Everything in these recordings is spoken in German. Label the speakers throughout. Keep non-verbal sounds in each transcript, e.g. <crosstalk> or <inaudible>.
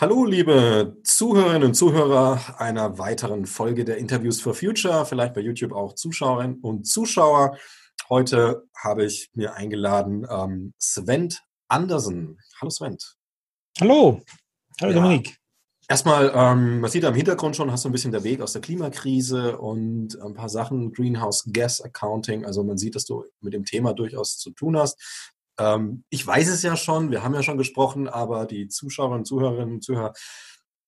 Speaker 1: Hallo, liebe Zuhörerinnen und Zuhörer einer weiteren Folge der Interviews for Future, vielleicht bei YouTube auch Zuschauerinnen und Zuschauer. Heute habe ich mir eingeladen ähm, Sven Andersen. Hallo Sven.
Speaker 2: Hallo. Hallo ja. Dominik.
Speaker 1: Erstmal, ähm, man sieht am Hintergrund schon, hast du ein bisschen der Weg aus der Klimakrise und ein paar Sachen, Greenhouse Gas Accounting. Also man sieht, dass du mit dem Thema durchaus zu tun hast. Ähm, ich weiß es ja schon, wir haben ja schon gesprochen, aber die Zuschauerinnen, Zuhörerinnen und Zuhörer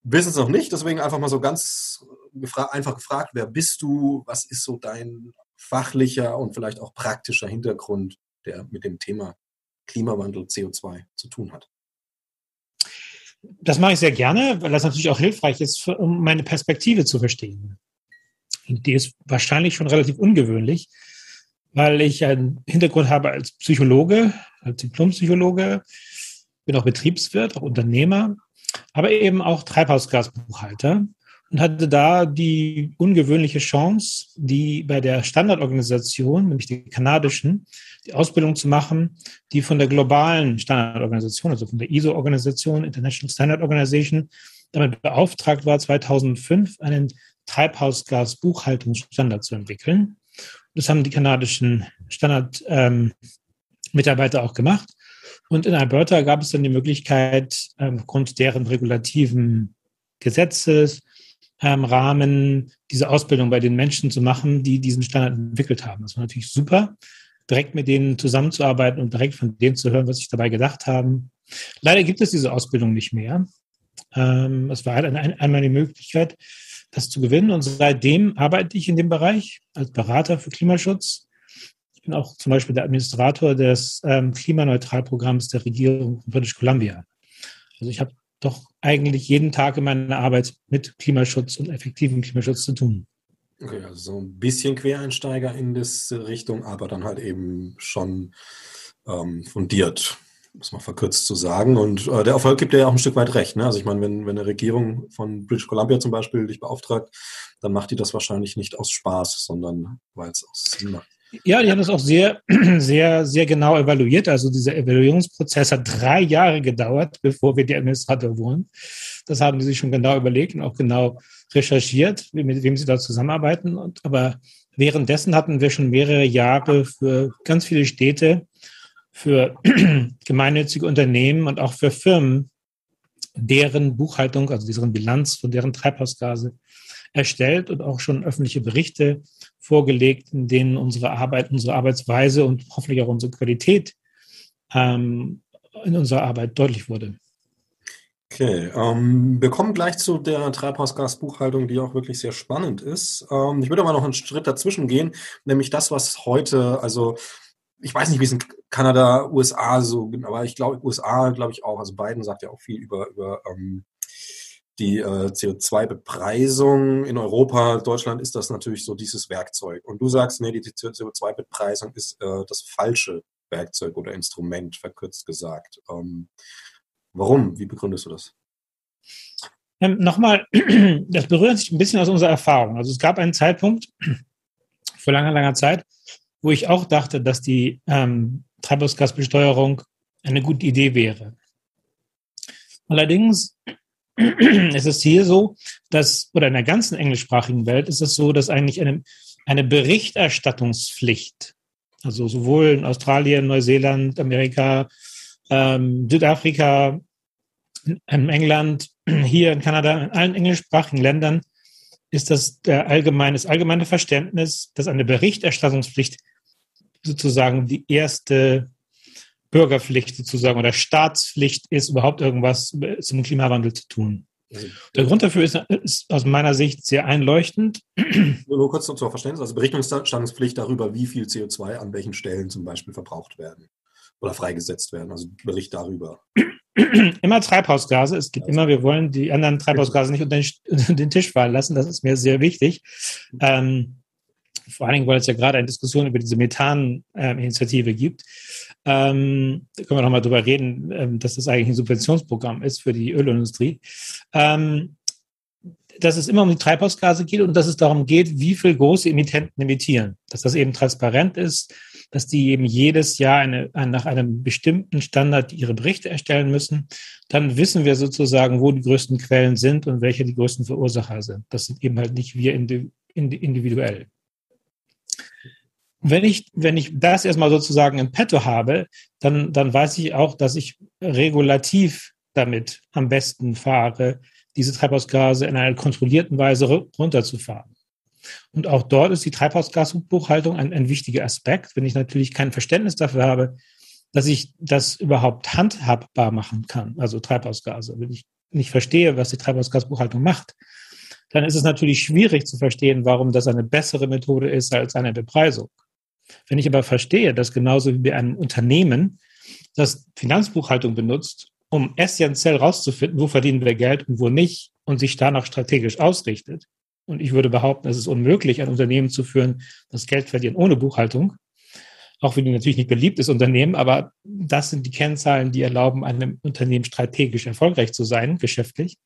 Speaker 1: wissen es noch nicht. Deswegen einfach mal so ganz gefra einfach gefragt, wer bist du? Was ist so dein fachlicher und vielleicht auch praktischer Hintergrund, der mit dem Thema Klimawandel CO2 zu tun hat?
Speaker 2: Das mache ich sehr gerne, weil das natürlich auch hilfreich ist, um meine Perspektive zu verstehen. Die ist wahrscheinlich schon relativ ungewöhnlich, weil ich einen Hintergrund habe als Psychologe, als Diplompsychologe, bin auch Betriebswirt, auch Unternehmer, aber eben auch Treibhausgasbuchhalter und hatte da die ungewöhnliche Chance, die bei der Standardorganisation, nämlich die kanadischen, die Ausbildung zu machen, die von der globalen Standardorganisation, also von der ISO-Organisation, International Standard Organization, damit beauftragt war, 2005 einen Treibhausgasbuchhaltungsstandard zu entwickeln. Das haben die kanadischen Standard-Mitarbeiter ähm, auch gemacht. Und in Alberta gab es dann die Möglichkeit, ähm, aufgrund deren regulativen Gesetzes, ähm, Rahmen diese Ausbildung bei den Menschen zu machen, die diesen Standard entwickelt haben. Das war natürlich super, direkt mit denen zusammenzuarbeiten und direkt von denen zu hören, was sie dabei gedacht haben. Leider gibt es diese Ausbildung nicht mehr. Ähm, es war halt einmal die Möglichkeit, das zu gewinnen. Und seitdem arbeite ich in dem Bereich als Berater für Klimaschutz. Ich bin auch zum Beispiel der Administrator des ähm, Klimaneutralprogramms der Regierung von British Columbia. Also ich habe doch eigentlich jeden Tag in meiner Arbeit mit Klimaschutz und effektivem Klimaschutz zu tun.
Speaker 1: Okay, also so ein bisschen Quereinsteiger in das Richtung, aber dann halt eben schon ähm, fundiert, muss man verkürzt zu sagen. Und äh, der Erfolg gibt dir ja auch ein Stück weit recht. Ne? Also ich meine, wenn, wenn eine Regierung von British Columbia zum Beispiel dich beauftragt, dann macht die das wahrscheinlich nicht aus Spaß, sondern weil es aus Sinn macht.
Speaker 2: Ja, die haben das auch sehr, <clears throat> sehr, sehr genau evaluiert. Also dieser Evaluierungsprozess hat drei Jahre gedauert, bevor wir die Administrator wurden. Das haben die sich schon genau überlegt und auch genau recherchiert, mit wem sie da zusammenarbeiten. Und, aber währenddessen hatten wir schon mehrere Jahre für ganz viele Städte, für <clears throat> gemeinnützige Unternehmen und auch für Firmen, deren Buchhaltung, also deren Bilanz von deren Treibhausgase erstellt und auch schon öffentliche Berichte vorgelegt, in denen unsere Arbeit, unsere Arbeitsweise und hoffentlich auch unsere Qualität ähm, in unserer Arbeit deutlich wurde.
Speaker 1: Okay, ähm, wir kommen gleich zu der Treibhausgasbuchhaltung, die auch wirklich sehr spannend ist. Ähm, ich würde aber noch einen Schritt dazwischen gehen, nämlich das, was heute, also ich weiß nicht, wie es in Kanada, USA so, aber ich glaube, USA glaube ich auch, also Biden sagt ja auch viel über, über ähm, die äh, CO2-Bepreisung in Europa, Deutschland ist das natürlich so dieses Werkzeug. Und du sagst, nee, die CO2-Bepreisung ist äh, das falsche Werkzeug oder Instrument, verkürzt gesagt. Ähm, warum? Wie begründest du das?
Speaker 2: Ähm, Nochmal, <clears throat> das berührt sich ein bisschen aus unserer Erfahrung. Also es gab einen Zeitpunkt <clears throat> vor langer, langer Zeit, wo ich auch dachte, dass die ähm, Treibhausgasbesteuerung eine gute Idee wäre. Allerdings <clears throat> es ist hier so, dass, oder in der ganzen englischsprachigen Welt ist es so, dass eigentlich eine, eine Berichterstattungspflicht, also sowohl in Australien, Neuseeland, Amerika, ähm, Südafrika, in England, <clears throat> hier in Kanada, in allen englischsprachigen Ländern ist das der allgemeine, das allgemeine Verständnis, dass eine Berichterstattungspflicht sozusagen die erste Bürgerpflicht sozusagen oder Staatspflicht ist, überhaupt irgendwas zum Klimawandel zu tun. Der Grund dafür ist, ist, aus meiner Sicht sehr einleuchtend.
Speaker 1: Nur, kurz zum Verständnis, also Berichtungsstandspflicht darüber, wie viel CO2 an welchen Stellen zum Beispiel verbraucht werden oder freigesetzt werden, also Bericht darüber.
Speaker 2: Immer Treibhausgase. Es also. immer, wir wollen die anderen Treibhausgase nicht unter den, <laughs> unter den Tisch fallen lassen. Das ist mir sehr wichtig. Ähm, vor allen Dingen, weil es ja gerade eine Diskussion über diese Methan-Initiative gibt. Ähm, da können wir nochmal drüber reden, ähm, dass das eigentlich ein Subventionsprogramm ist für die Ölindustrie. Ähm, dass es immer um die Treibhausgase geht und dass es darum geht, wie viel große Emittenten emittieren. Dass das eben transparent ist, dass die eben jedes Jahr eine, eine, nach einem bestimmten Standard ihre Berichte erstellen müssen. Dann wissen wir sozusagen, wo die größten Quellen sind und welche die größten Verursacher sind. Das sind eben halt nicht wir individuell. Wenn ich, wenn ich das erstmal sozusagen im Petto habe, dann, dann weiß ich auch, dass ich regulativ damit am besten fahre, diese Treibhausgase in einer kontrollierten Weise runterzufahren. Und auch dort ist die Treibhausgasbuchhaltung ein, ein wichtiger Aspekt. Wenn ich natürlich kein Verständnis dafür habe, dass ich das überhaupt handhabbar machen kann, also Treibhausgase, wenn ich nicht verstehe, was die Treibhausgasbuchhaltung macht, dann ist es natürlich schwierig zu verstehen, warum das eine bessere Methode ist als eine Bepreisung. Wenn ich aber verstehe, dass genauso wie bei einem Unternehmen das Finanzbuchhaltung benutzt, um essentiell rauszufinden, wo verdienen wir Geld und wo nicht und sich danach strategisch ausrichtet. Und ich würde behaupten, es ist unmöglich, ein Unternehmen zu führen, das Geld verdient ohne Buchhaltung. Auch wenn die natürlich nicht beliebt ist, Unternehmen, aber das sind die Kennzahlen, die erlauben, einem Unternehmen strategisch erfolgreich zu sein, geschäftlich.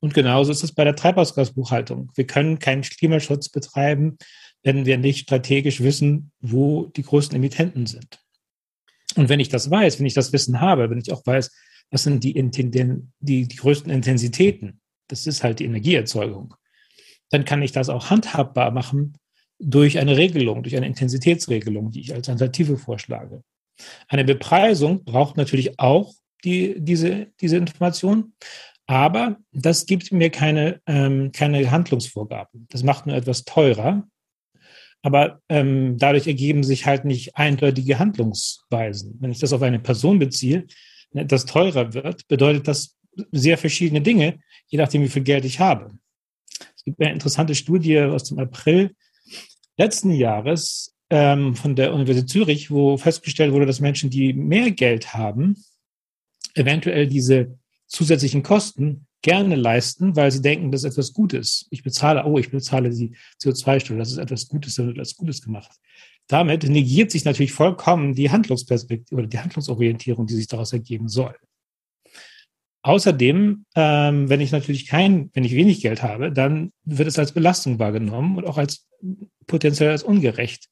Speaker 2: Und genauso ist es bei der Treibhausgasbuchhaltung. Wir können keinen Klimaschutz betreiben, wenn wir nicht strategisch wissen, wo die größten Emittenten sind. Und wenn ich das weiß, wenn ich das Wissen habe, wenn ich auch weiß, was sind die, die, die, größten Intensitäten, das ist halt die Energieerzeugung, dann kann ich das auch handhabbar machen durch eine Regelung, durch eine Intensitätsregelung, die ich als Alternative vorschlage. Eine Bepreisung braucht natürlich auch die, diese, diese Information, aber das gibt mir keine, ähm, keine Handlungsvorgaben. Das macht nur etwas teurer, aber ähm, dadurch ergeben sich halt nicht eindeutige Handlungsweisen. Wenn ich das auf eine Person beziehe, ne, das teurer wird, bedeutet das sehr verschiedene Dinge, je nachdem, wie viel Geld ich habe. Es gibt eine interessante Studie aus dem April letzten Jahres ähm, von der Universität Zürich, wo festgestellt wurde, dass Menschen, die mehr Geld haben, eventuell diese zusätzlichen Kosten gerne leisten, weil sie denken, das ist etwas Gutes. Ich bezahle, oh, ich bezahle die CO2-Steuer, das ist etwas Gutes, da wird etwas Gutes gemacht. Damit negiert sich natürlich vollkommen die Handlungsperspektive oder die Handlungsorientierung, die sich daraus ergeben soll. Außerdem, ähm, wenn ich natürlich kein, wenn ich wenig Geld habe, dann wird es als Belastung wahrgenommen und auch als potenziell als ungerecht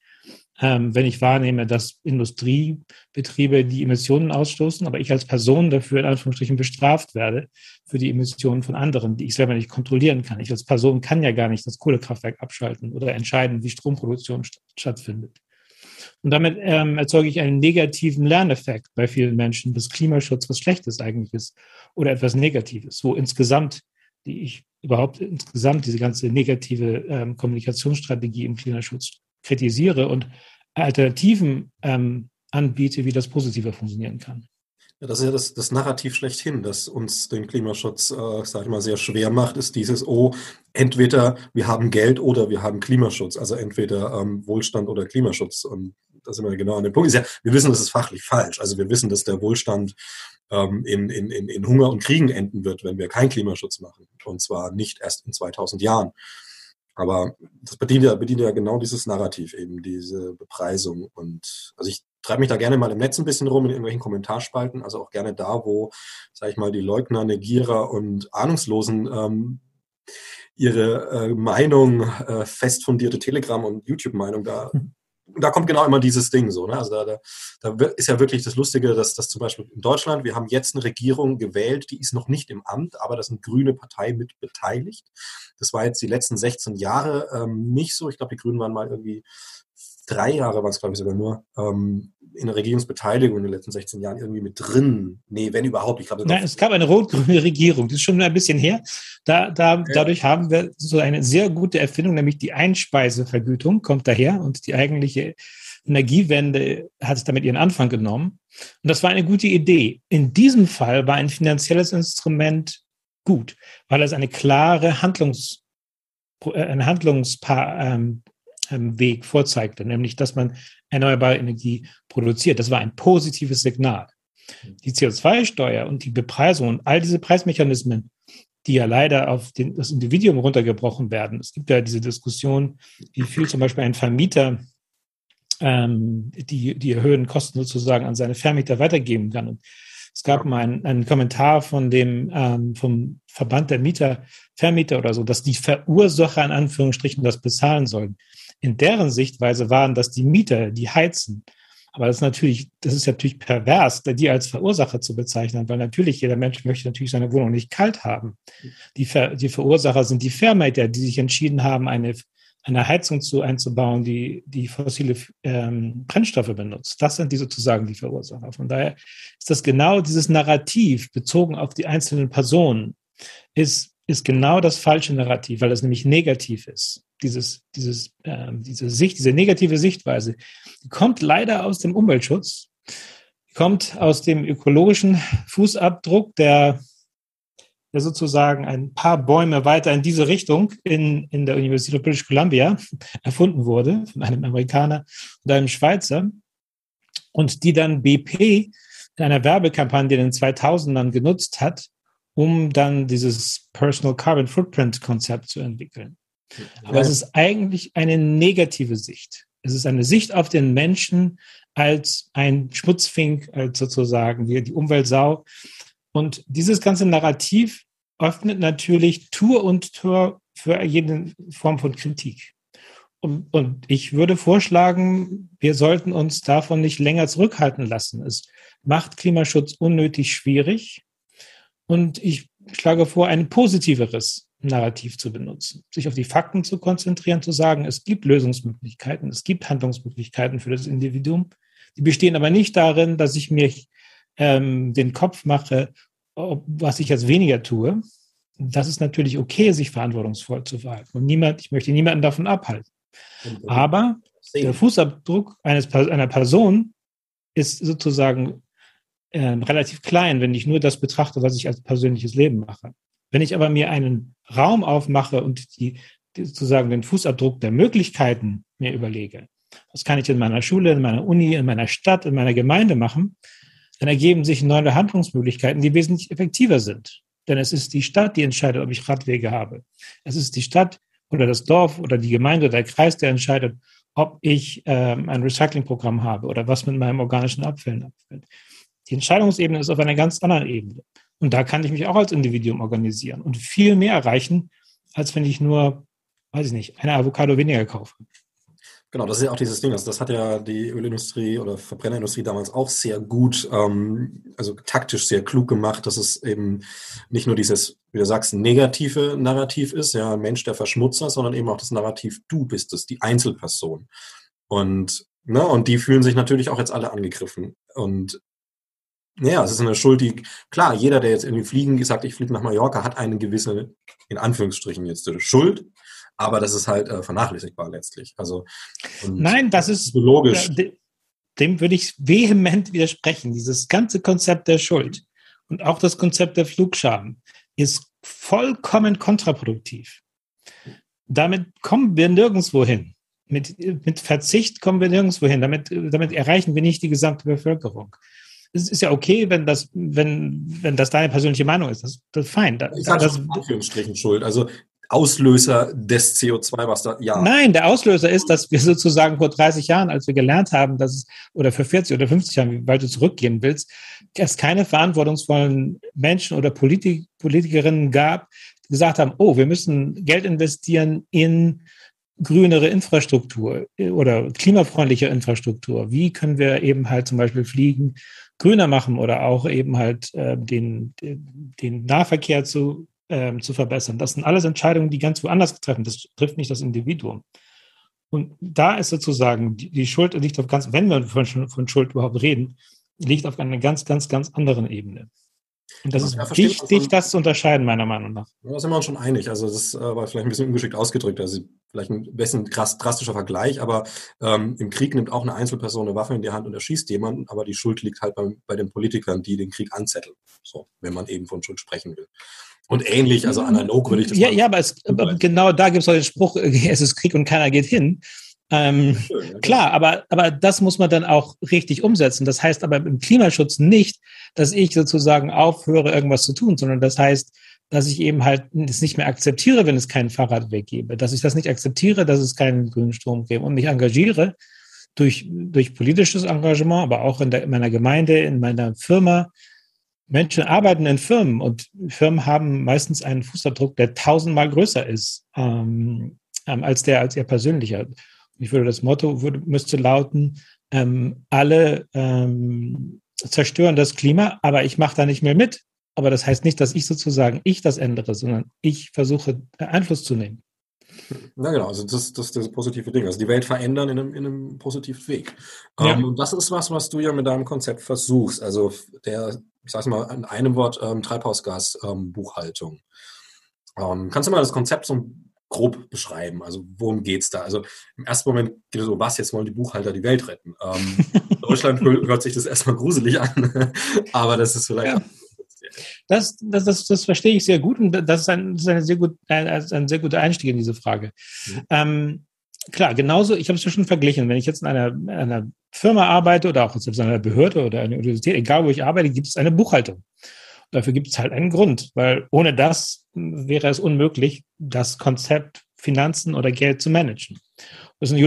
Speaker 2: ähm, wenn ich wahrnehme, dass Industriebetriebe die Emissionen ausstoßen, aber ich als Person dafür in Anführungsstrichen bestraft werde für die Emissionen von anderen, die ich selber nicht kontrollieren kann. Ich als Person kann ja gar nicht das Kohlekraftwerk abschalten oder entscheiden, wie Stromproduktion st stattfindet. Und damit ähm, erzeuge ich einen negativen Lerneffekt bei vielen Menschen, dass Klimaschutz was Schlechtes eigentlich ist oder etwas Negatives, wo insgesamt die ich überhaupt insgesamt diese ganze negative ähm, Kommunikationsstrategie im Klimaschutz kritisiere und Alternativen ähm, anbiete, wie das positiver funktionieren kann.
Speaker 1: Ja, das ist ja das, das Narrativ schlechthin, das uns den Klimaschutz, äh, sage ich mal, sehr schwer macht, ist dieses, oh, entweder wir haben Geld oder wir haben Klimaschutz, also entweder ähm, Wohlstand oder Klimaschutz. Und da sind wir genau an dem Punkt. Ja, wir wissen, das ist fachlich falsch. Also wir wissen, dass der Wohlstand ähm, in, in, in Hunger und Kriegen enden wird, wenn wir keinen Klimaschutz machen. Und zwar nicht erst in 2000 Jahren. Aber das bedient ja, bedient ja genau dieses Narrativ, eben diese Bepreisung. Und also ich treibe mich da gerne mal im Netz ein bisschen rum, in irgendwelchen Kommentarspalten, also auch gerne da, wo, sage ich mal, die Leugner, Negierer und Ahnungslosen ähm, ihre äh, Meinung, äh, fest fundierte Telegram- und YouTube-Meinung da hm da kommt genau immer dieses Ding so. Ne? Also da, da, da ist ja wirklich das Lustige, dass das zum Beispiel in Deutschland, wir haben jetzt eine Regierung gewählt, die ist noch nicht im Amt, aber da eine grüne Partei mit beteiligt. Das war jetzt die letzten 16 Jahre ähm, nicht so. Ich glaube, die Grünen waren mal irgendwie drei Jahre waren es, glaube ich, sogar nur, ähm, in der Regierungsbeteiligung in den letzten 16 Jahren irgendwie mit drin. Nee, wenn überhaupt. Ich glaube,
Speaker 2: Nein, es gab eine rot-grüne <laughs> Regierung. Das ist schon ein bisschen her. Da, da, ja. Dadurch haben wir so eine sehr gute Erfindung, nämlich die Einspeisevergütung kommt daher und die eigentliche Energiewende hat damit ihren Anfang genommen. Und das war eine gute Idee. In diesem Fall war ein finanzielles Instrument gut, weil es eine klare Handlungs, äh, ein Handlungspaar, ähm, ähm, Weg vorzeigte, nämlich dass man erneuerbare Energie produziert. Das war ein positives Signal. Die CO2-Steuer und die Bepreisung und all diese Preismechanismen, die ja leider auf den, das Individuum runtergebrochen werden. Es gibt ja diese Diskussion, wie viel zum Beispiel ein Vermieter ähm, die, die erhöhten Kosten sozusagen an seine Vermieter weitergeben kann. Und es gab mal einen, einen Kommentar von dem ähm, vom Verband der Mieter, Vermieter oder so, dass die Verursacher in Anführungsstrichen das bezahlen sollen. In deren Sichtweise waren das die Mieter, die heizen. Aber das ist natürlich, das ist natürlich pervers, die als Verursacher zu bezeichnen, weil natürlich jeder Mensch möchte natürlich seine Wohnung nicht kalt haben. Die, Ver, die Verursacher sind die Vermieter, die sich entschieden haben, eine eine Heizung zu einzubauen, die, die fossile ähm, Brennstoffe benutzt. Das sind die sozusagen die Verursacher. Von daher ist das genau dieses Narrativ bezogen auf die einzelnen Personen, ist, ist genau das falsche Narrativ, weil es nämlich negativ ist. Dieses, dieses, äh, diese Sicht, diese negative Sichtweise, die kommt leider aus dem Umweltschutz, kommt aus dem ökologischen Fußabdruck der der sozusagen ein paar Bäume weiter in diese Richtung in, in der Universität of British Columbia <laughs> erfunden wurde von einem Amerikaner und einem Schweizer und die dann BP in einer Werbekampagne in den 2000ern genutzt hat, um dann dieses Personal Carbon Footprint Konzept zu entwickeln. Aber es ist eigentlich eine negative Sicht. Es ist eine Sicht auf den Menschen als ein Schmutzfink, als sozusagen die, die Umweltsau. Und dieses ganze Narrativ öffnet natürlich Tour und Tor für jede Form von Kritik. Und, und, ich würde vorschlagen, wir sollten uns davon nicht länger zurückhalten lassen. Es macht Klimaschutz unnötig schwierig. Und ich schlage vor, ein positiveres Narrativ zu benutzen, sich auf die Fakten zu konzentrieren, zu sagen, es gibt Lösungsmöglichkeiten, es gibt Handlungsmöglichkeiten für das Individuum. Die bestehen aber nicht darin, dass ich mir ähm, den Kopf mache, was ich jetzt weniger tue, das ist natürlich okay, sich verantwortungsvoll zu verhalten. Und niemand, ich möchte niemanden davon abhalten. Aber der Fußabdruck eines, einer Person ist sozusagen äh, relativ klein, wenn ich nur das betrachte, was ich als persönliches Leben mache. Wenn ich aber mir einen Raum aufmache und die, die sozusagen den Fußabdruck der Möglichkeiten mir überlege, was kann ich in meiner Schule, in meiner Uni, in meiner Stadt, in meiner Gemeinde machen, dann ergeben sich neue Handlungsmöglichkeiten, die wesentlich effektiver sind. Denn es ist die Stadt, die entscheidet, ob ich Radwege habe. Es ist die Stadt oder das Dorf oder die Gemeinde oder der Kreis, der entscheidet, ob ich ähm, ein Recyclingprogramm habe oder was mit meinem organischen Abfällen abfällt. Die Entscheidungsebene ist auf einer ganz anderen Ebene. Und da kann ich mich auch als Individuum organisieren und viel mehr erreichen, als wenn ich nur, weiß ich nicht, eine Avocado weniger kaufe.
Speaker 1: Genau, das ist ja auch dieses Ding. Also das hat ja die Ölindustrie oder Verbrennerindustrie damals auch sehr gut, ähm, also taktisch sehr klug gemacht, dass es eben nicht nur dieses, wie du sagst, negative Narrativ ist, ja, Mensch der Verschmutzer, sondern eben auch das Narrativ, du bist es, die Einzelperson. Und, ne, und die fühlen sich natürlich auch jetzt alle angegriffen. Und ja, es ist eine Schuld, die, klar, jeder, der jetzt irgendwie fliegen sagt, ich fliege nach Mallorca, hat eine gewisse, in Anführungsstrichen jetzt, Schuld aber das ist halt äh, vernachlässigbar letztlich. Also
Speaker 2: Nein, das ist logisch. Dem würde ich vehement widersprechen. Dieses ganze Konzept der Schuld und auch das Konzept der Flugscham ist vollkommen kontraproduktiv. Damit kommen wir nirgendwo hin. Mit, mit Verzicht kommen wir nirgendwo hin. Damit, damit erreichen wir nicht die gesamte Bevölkerung es ist ja okay, wenn das, wenn, wenn das deine persönliche Meinung ist. Das, das ist fein. Das,
Speaker 1: ich sage das, Anführungsstrichen Schuld. Also Auslöser des CO2, was da, ja.
Speaker 2: Nein, der Auslöser ist, dass wir sozusagen vor 30 Jahren, als wir gelernt haben, dass es, oder für 40 oder 50 Jahren, wie weit du zurückgehen willst, es keine verantwortungsvollen Menschen oder Politik, Politikerinnen gab, die gesagt haben, oh, wir müssen Geld investieren in grünere Infrastruktur oder klimafreundliche Infrastruktur. Wie können wir eben halt zum Beispiel Fliegen grüner machen oder auch eben halt äh, den, den Nahverkehr zu ähm, zu verbessern. Das sind alles Entscheidungen, die ganz woanders treffen. Das trifft nicht das Individuum. Und da ist sozusagen, die, die Schuld liegt auf ganz, wenn wir von, von Schuld überhaupt reden, liegt auf einer ganz, ganz, ganz anderen Ebene. Und das ist wichtig, das zu unterscheiden, meiner Meinung nach.
Speaker 1: Da sind wir uns schon einig. Also das war vielleicht ein bisschen ungeschickt ausgedrückt. Also vielleicht ein bisschen krass, drastischer Vergleich, aber ähm, im Krieg nimmt auch eine Einzelperson eine Waffe in die Hand und erschießt jemanden, aber die Schuld liegt halt bei, bei den Politikern, die den Krieg anzetteln. So, wenn man eben von Schuld sprechen will. Und ähnlich, also analog würde ich das
Speaker 2: Ja, ja aber, es, genau da gibt es auch den Spruch, <laughs> es ist Krieg und keiner geht hin. Ähm, Schön, ja, klar, aber, aber das muss man dann auch richtig umsetzen. Das heißt aber im Klimaschutz nicht, dass ich sozusagen aufhöre, irgendwas zu tun, sondern das heißt, dass ich eben halt es nicht mehr akzeptiere, wenn es keinen Fahrradweg gäbe, dass ich das nicht akzeptiere, dass es keinen grünen Strom gäbe und mich engagiere, durch, durch politisches Engagement, aber auch in, der, in meiner Gemeinde, in meiner Firma. Menschen arbeiten in Firmen und Firmen haben meistens einen Fußabdruck, der tausendmal größer ist ähm, ähm, als der, als ihr persönlicher. Ich würde das Motto würde, müsste lauten, ähm, alle ähm, zerstören das Klima, aber ich mache da nicht mehr mit. Aber das heißt nicht, dass ich sozusagen ich das ändere, sondern ich versuche Einfluss zu nehmen.
Speaker 1: Na genau, also das, das ist das positive Ding. Also die Welt verändern in einem, in einem positiven Weg. Ja. Ähm, und das ist was, was du ja mit deinem Konzept versuchst. Also der, ich sag's mal in einem Wort, ähm, Treibhausgasbuchhaltung. Ähm, ähm, kannst du mal das Konzept so grob beschreiben? Also worum geht's da? Also im ersten Moment geht es so, was, jetzt wollen die Buchhalter die Welt retten. Ähm, <laughs> Deutschland hört sich das erstmal gruselig an, <laughs> aber das ist vielleicht ja.
Speaker 2: Das, das, das, das verstehe ich sehr gut und das ist ein, das ist ein, sehr, gut, ein, ein sehr guter Einstieg in diese Frage. Mhm. Ähm, klar, genauso, ich habe es ja schon verglichen, wenn ich jetzt in einer, einer Firma arbeite oder auch selbst in einer Behörde oder einer Universität, egal wo ich arbeite, gibt es eine Buchhaltung. Dafür gibt es halt einen Grund, weil ohne das wäre es unmöglich, das Konzept Finanzen oder Geld zu managen. Das ist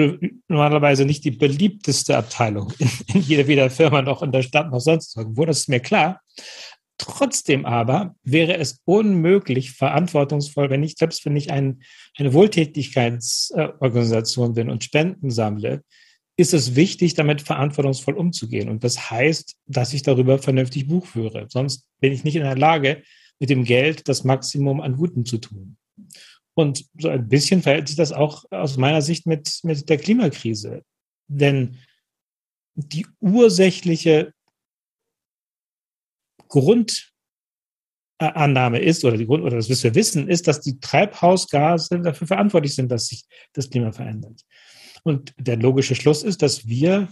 Speaker 2: normalerweise nicht die beliebteste Abteilung <laughs> in jeder Firma noch in der Stadt noch sonst irgendwo. Das ist mir klar. Trotzdem aber wäre es unmöglich verantwortungsvoll, wenn ich, selbst wenn ich ein, eine Wohltätigkeitsorganisation bin und Spenden sammle, ist es wichtig, damit verantwortungsvoll umzugehen. Und das heißt, dass ich darüber vernünftig Buch führe. Sonst bin ich nicht in der Lage, mit dem Geld das Maximum an Guten zu tun. Und so ein bisschen verhält sich das auch aus meiner Sicht mit, mit der Klimakrise. Denn die ursächliche Grundannahme ist, oder, die Grund, oder das, was wir wissen, ist, dass die Treibhausgase dafür verantwortlich sind, dass sich das Klima verändert. Und der logische Schluss ist, dass wir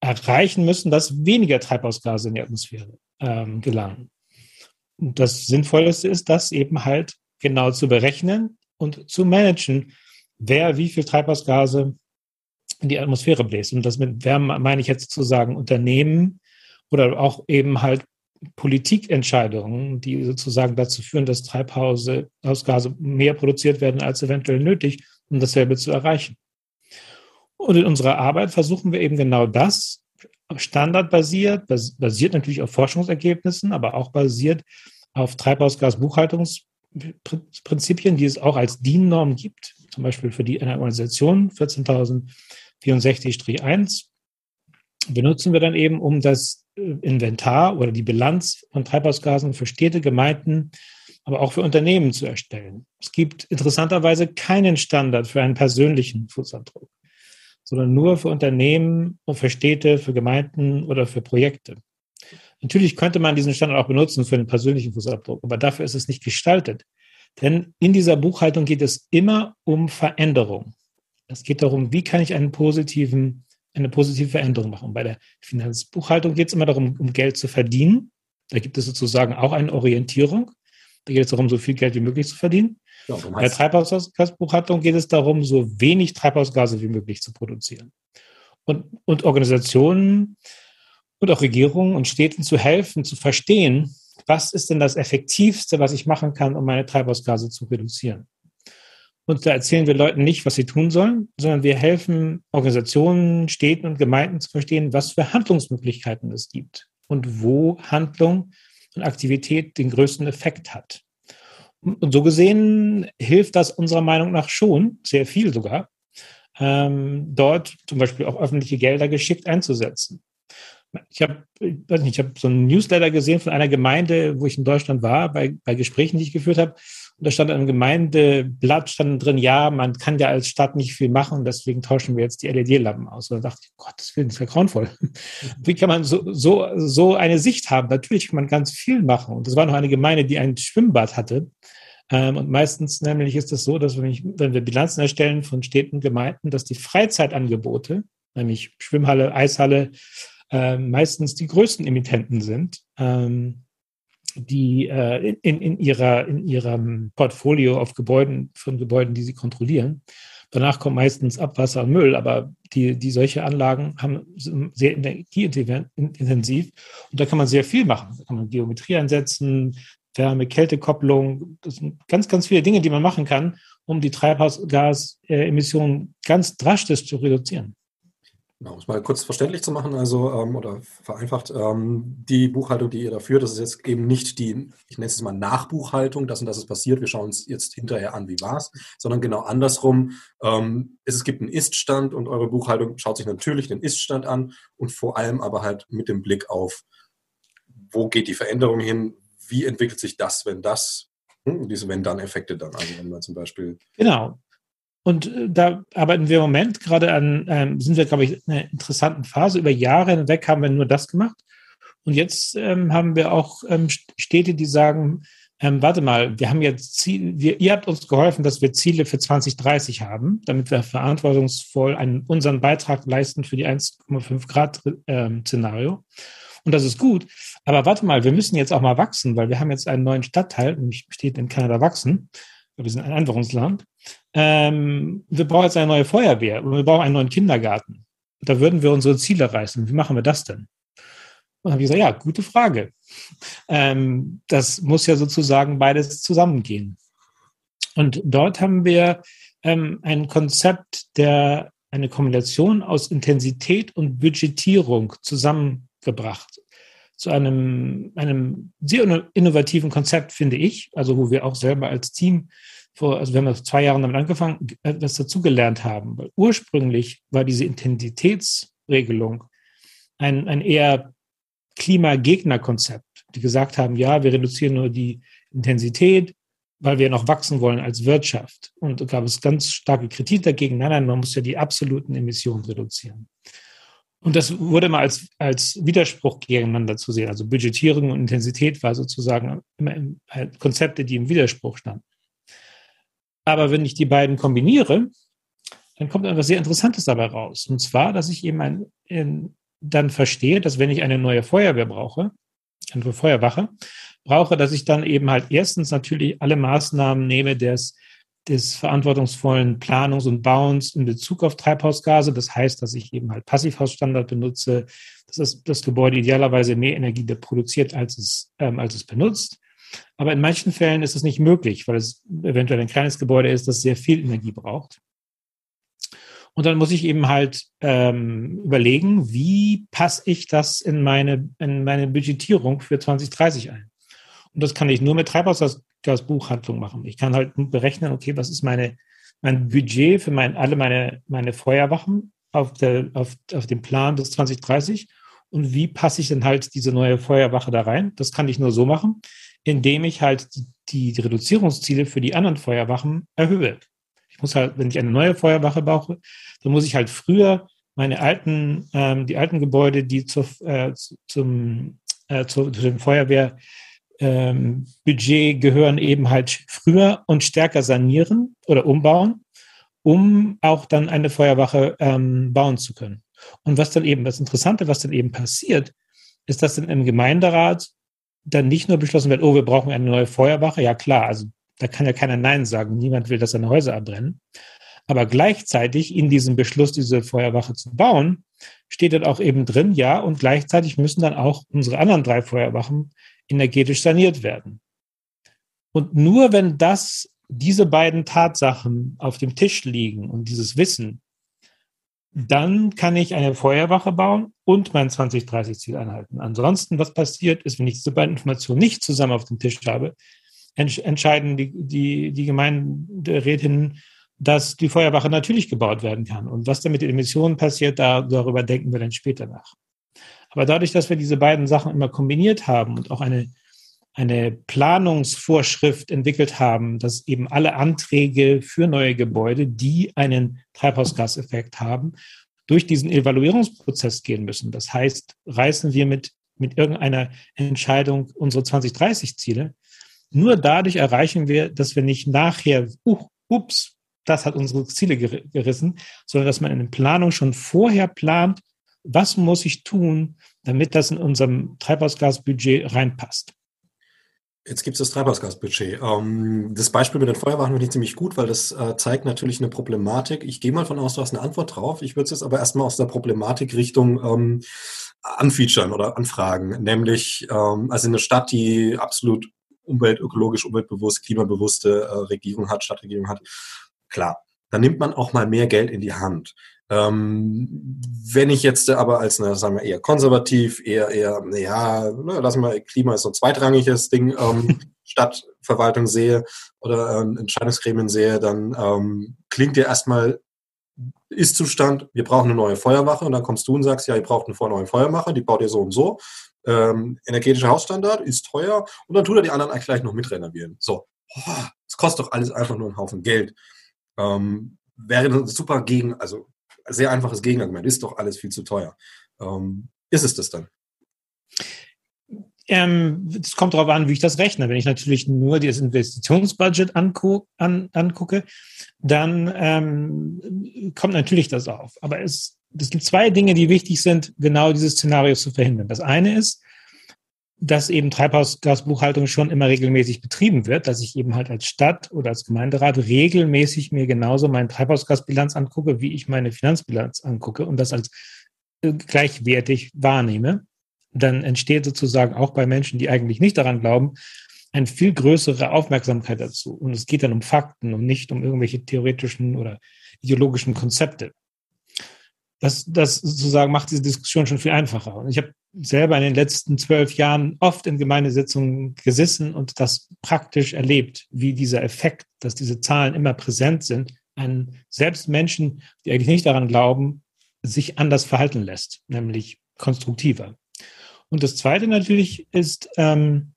Speaker 2: erreichen müssen, dass weniger Treibhausgase in die Atmosphäre ähm, gelangen. Und das Sinnvollste ist, das eben halt genau zu berechnen und zu managen, wer wie viel Treibhausgase in die Atmosphäre bläst. Und das mit wer meine ich jetzt zu sagen Unternehmen oder auch eben halt Politikentscheidungen, die sozusagen dazu führen, dass Treibhausgase mehr produziert werden als eventuell nötig, um dasselbe zu erreichen. Und in unserer Arbeit versuchen wir eben genau das, standardbasiert, basiert natürlich auf Forschungsergebnissen, aber auch basiert auf Treibhausgasbuchhaltungsprinzipien, die es auch als DIN-Norm gibt, zum Beispiel für die Organisation 14064-1 benutzen wir dann eben, um das Inventar oder die Bilanz von Treibhausgasen für Städte, Gemeinden, aber auch für Unternehmen zu erstellen. Es gibt interessanterweise keinen Standard für einen persönlichen Fußabdruck, sondern nur für Unternehmen und für Städte, für Gemeinden oder für Projekte. Natürlich könnte man diesen Standard auch benutzen für einen persönlichen Fußabdruck, aber dafür ist es nicht gestaltet. Denn in dieser Buchhaltung geht es immer um Veränderung. Es geht darum, wie kann ich einen positiven eine positive Veränderung machen. Bei der Finanzbuchhaltung geht es immer darum, um Geld zu verdienen. Da gibt es sozusagen auch eine Orientierung. Da geht es darum, so viel Geld wie möglich zu verdienen. Ja, Bei der Treibhausgasbuchhaltung geht es darum, so wenig Treibhausgase wie möglich zu produzieren. Und, und Organisationen und auch Regierungen und Städten zu helfen, zu verstehen, was ist denn das Effektivste, was ich machen kann, um meine Treibhausgase zu reduzieren. Und da erzählen wir Leuten nicht, was sie tun sollen, sondern wir helfen Organisationen, Städten und Gemeinden zu verstehen, was für Handlungsmöglichkeiten es gibt und wo Handlung und Aktivität den größten Effekt hat. Und so gesehen hilft das unserer Meinung nach schon, sehr viel sogar, ähm, dort zum Beispiel auch öffentliche Gelder geschickt einzusetzen. Ich habe ich habe so einen Newsletter gesehen von einer Gemeinde, wo ich in Deutschland war, bei, bei Gesprächen, die ich geführt habe. Und da stand im Gemeindeblatt stand drin, ja, man kann ja als Stadt nicht viel machen, deswegen tauschen wir jetzt die LED-Lampen aus. Und da dachte ich, Willen, das ist ja grauenvoll. Wie kann man so, so, so eine Sicht haben? Natürlich kann man ganz viel machen. Und das war noch eine Gemeinde, die ein Schwimmbad hatte. Ähm, und meistens nämlich ist es so, dass wenn, ich, wenn wir Bilanzen erstellen von Städten, Gemeinden, dass die Freizeitangebote, nämlich Schwimmhalle, Eishalle, äh, meistens die größten Emittenten sind. Ähm, die äh, in, in, ihrer, in ihrem Portfolio auf Gebäuden, von Gebäuden, die sie kontrollieren. Danach kommt meistens Abwasser und Müll, aber die, die solche Anlagen haben sehr energieintensiv und da kann man sehr viel machen. Da kann man Geometrie einsetzen, Wärme-Kälte-Kopplung. Das sind ganz, ganz viele Dinge, die man machen kann, um die Treibhausgasemissionen ganz drastisch zu reduzieren.
Speaker 1: Genau, um es mal kurz verständlich zu machen, also ähm, oder vereinfacht, ähm, die Buchhaltung, die ihr da führt, das ist jetzt eben nicht die, ich nenne es mal Nachbuchhaltung, das und das ist passiert, wir schauen uns jetzt hinterher an, wie war es, sondern genau andersrum. Ähm, es, es gibt einen Ist-Stand und eure Buchhaltung schaut sich natürlich den Ist-Stand an und vor allem aber halt mit dem Blick auf, wo geht die Veränderung hin, wie entwickelt sich das, wenn das, hm, diese Wenn-Dann-Effekte dann, also wenn man zum Beispiel.
Speaker 2: Genau, und äh, da arbeiten wir im Moment gerade an, ähm, sind wir, glaube ich, in einer interessanten Phase. Über Jahre hinweg haben wir nur das gemacht. Und jetzt ähm, haben wir auch ähm, Städte, die sagen, ähm, warte mal, wir haben jetzt Ziel, wir, ihr habt uns geholfen, dass wir Ziele für 2030 haben, damit wir verantwortungsvoll einen, unseren Beitrag leisten für die 1,5 Grad ähm, Szenario. Und das ist gut. Aber warte mal, wir müssen jetzt auch mal wachsen, weil wir haben jetzt einen neuen Stadtteil, nämlich steht in Kanada wachsen. Wir sind ein Einwanderungsland ähm, wir brauchen jetzt eine neue Feuerwehr und wir brauchen einen neuen Kindergarten. Da würden wir unsere Ziele reißen. Wie machen wir das denn? Und dann habe ich gesagt, ja, gute Frage. Ähm, das muss ja sozusagen beides zusammengehen. Und dort haben wir ähm, ein Konzept der eine Kombination aus Intensität und Budgetierung zusammengebracht. Zu einem, einem sehr innovativen Konzept, finde ich, also wo wir auch selber als Team vor, also wir haben vor zwei Jahren damit angefangen, äh, das dazugelernt haben. Weil ursprünglich war diese Intensitätsregelung ein, ein eher Klimagegnerkonzept, die gesagt haben, ja, wir reduzieren nur die Intensität, weil wir noch wachsen wollen als Wirtschaft. Und da gab es ganz starke Kritik dagegen. Nein, nein, man muss ja die absoluten Emissionen reduzieren. Und das wurde mal als, als Widerspruch gegeneinander zu sehen. Also Budgetierung und Intensität war sozusagen immer Konzepte, die im Widerspruch standen. Aber wenn ich die beiden kombiniere, dann kommt etwas sehr Interessantes dabei raus. Und zwar, dass ich eben ein, in, dann verstehe, dass wenn ich eine neue Feuerwehr brauche, eine Feuerwache, brauche, dass ich dann eben halt erstens natürlich alle Maßnahmen nehme des, des verantwortungsvollen Planungs- und Bauens in Bezug auf Treibhausgase. Das heißt, dass ich eben halt Passivhausstandard benutze, dass das, das Gebäude idealerweise mehr Energie produziert, als es, ähm, als es benutzt. Aber in manchen Fällen ist es nicht möglich, weil es eventuell ein kleines Gebäude ist, das sehr viel Energie braucht. Und dann muss ich eben halt ähm, überlegen, wie passe ich das in meine, in meine Budgetierung für 2030 ein. Und das kann ich nur mit Treibhausgasbuchhandlung machen. Ich kann halt berechnen, okay, was ist meine, mein Budget für mein, alle meine, meine Feuerwachen auf, der, auf, auf dem Plan bis 2030 und wie passe ich denn halt diese neue Feuerwache da rein? Das kann ich nur so machen, indem ich halt die, Reduzierungsziele für die anderen Feuerwachen erhöhe. Ich muss halt, wenn ich eine neue Feuerwache brauche, dann muss ich halt früher meine alten, ähm, die alten Gebäude, die zur, äh, zum, äh, zu, zu dem Feuerwehrbudget ähm, gehören, eben halt früher und stärker sanieren oder umbauen, um auch dann eine Feuerwache ähm, bauen zu können. Und was dann eben, das Interessante, was dann eben passiert, ist, dass dann im Gemeinderat dann nicht nur beschlossen wird, oh, wir brauchen eine neue Feuerwache. Ja, klar, also da kann ja keiner Nein sagen. Niemand will, dass seine Häuser abbrennen. Aber gleichzeitig in diesem Beschluss, diese Feuerwache zu bauen, steht dann auch eben drin, ja, und gleichzeitig müssen dann auch unsere anderen drei Feuerwachen energetisch saniert werden. Und nur wenn das, diese beiden Tatsachen auf dem Tisch liegen und dieses Wissen, dann kann ich eine Feuerwache bauen und mein 2030-Ziel einhalten. Ansonsten, was passiert ist, wenn ich diese beiden Informationen nicht zusammen auf dem Tisch habe, entscheiden die, die, die Gemeinderätinnen, dass die Feuerwache natürlich gebaut werden kann. Und was dann mit den Emissionen passiert, da, darüber denken wir dann später nach. Aber dadurch, dass wir diese beiden Sachen immer kombiniert haben und auch eine eine Planungsvorschrift entwickelt haben, dass eben alle Anträge für neue Gebäude, die einen Treibhausgaseffekt haben, durch diesen Evaluierungsprozess gehen müssen. Das heißt, reißen wir mit, mit irgendeiner Entscheidung unsere 2030-Ziele. Nur dadurch erreichen wir, dass wir nicht nachher, uh, ups, das hat unsere Ziele gerissen, sondern dass man in der Planung schon vorher plant, was muss ich tun, damit das in unserem Treibhausgasbudget reinpasst.
Speaker 1: Jetzt gibt es das Treibhausgasbudget. Ähm, das Beispiel mit den Feuerwachen finde ich ziemlich gut, weil das äh, zeigt natürlich eine Problematik. Ich gehe mal von aus, du hast eine Antwort drauf. Ich würde es jetzt aber erstmal aus der Problematik Richtung ähm, anfeaturen oder anfragen. Nämlich, ähm, also eine Stadt, die absolut umweltökologisch, umweltbewusst, klimabewusste äh, Regierung hat, Stadtregierung hat. Klar, dann nimmt man auch mal mehr Geld in die Hand. Ähm, wenn ich jetzt aber als, na, sagen wir, eher konservativ, eher, eher, ja, ne, lassen wir, Klima ist so ein zweitrangiges Ding, ähm, <laughs> Stadtverwaltung sehe oder ähm, Entscheidungsgremien sehe, dann ähm, klingt ja erstmal ist-Zustand, wir brauchen eine neue Feuerwache und dann kommst du und sagst, ja, ihr braucht eine neue Feuerwache, die baut ihr so und so. Ähm, energetischer Hausstandard ist teuer und dann tut er die anderen eigentlich gleich noch mitrenovieren. So, es kostet doch alles einfach nur einen Haufen Geld. Ähm, wäre super Gegen, also sehr einfaches Gegenargument, ist doch alles viel zu teuer. Ähm, ist es das dann?
Speaker 2: Ähm, es ähm, kommt darauf an, wie ich das rechne. Wenn ich natürlich nur das Investitionsbudget angu an, angucke, dann ähm, kommt natürlich das auf. Aber es, es gibt zwei Dinge, die wichtig sind, genau dieses Szenario zu verhindern. Das eine ist, dass eben Treibhausgasbuchhaltung schon immer regelmäßig betrieben wird, dass ich eben halt als Stadt oder als Gemeinderat regelmäßig mir genauso meine Treibhausgasbilanz angucke, wie ich meine Finanzbilanz angucke und das als äh, gleichwertig wahrnehme. Dann entsteht sozusagen auch bei Menschen, die eigentlich nicht daran glauben, eine viel größere Aufmerksamkeit dazu. Und es geht dann um Fakten und nicht um irgendwelche theoretischen oder ideologischen Konzepte das, das sozusagen macht diese Diskussion schon viel einfacher. Und ich habe selber in den letzten zwölf Jahren oft in Gemeindesitzungen gesessen und das praktisch erlebt, wie dieser Effekt, dass diese Zahlen immer präsent sind, einen selbst Menschen, die eigentlich nicht daran glauben, sich anders verhalten lässt, nämlich konstruktiver. Und das Zweite natürlich ist, ähm,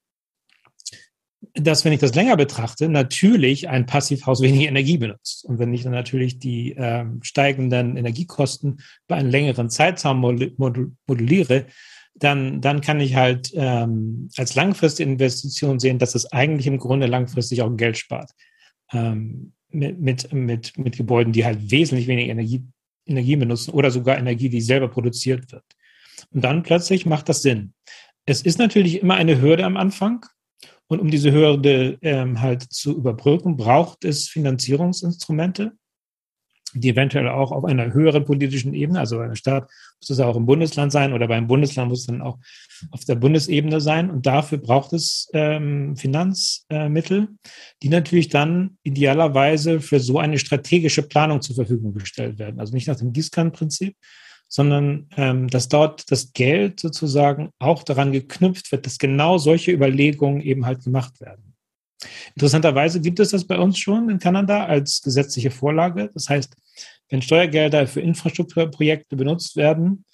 Speaker 2: dass, wenn ich das länger betrachte, natürlich ein Passivhaus weniger Energie benutzt. Und wenn ich dann natürlich die äh, steigenden Energiekosten bei einem längeren Zeitraum moduliere, dann, dann kann ich halt ähm, als langfristige Investition sehen, dass es eigentlich im Grunde langfristig auch Geld spart. Ähm, mit, mit, mit, mit Gebäuden, die halt wesentlich weniger Energie, Energie benutzen oder sogar Energie, die selber produziert wird. Und dann plötzlich macht das Sinn. Es ist natürlich immer eine Hürde am Anfang, und um diese Hürde ähm, halt zu überbrücken, braucht es Finanzierungsinstrumente, die eventuell auch auf einer höheren politischen Ebene, also eine Stadt muss es auch im Bundesland sein oder beim Bundesland muss es dann auch auf der Bundesebene sein. Und dafür braucht es ähm, Finanzmittel, die natürlich dann idealerweise für so eine strategische Planung zur Verfügung gestellt werden. Also nicht nach dem Gießkannenprinzip, sondern ähm, dass dort das Geld sozusagen auch daran geknüpft wird, dass genau solche Überlegungen eben halt gemacht werden. Interessanterweise gibt es das bei uns schon in Kanada als gesetzliche Vorlage. Das heißt, wenn Steuergelder für Infrastrukturprojekte benutzt werden,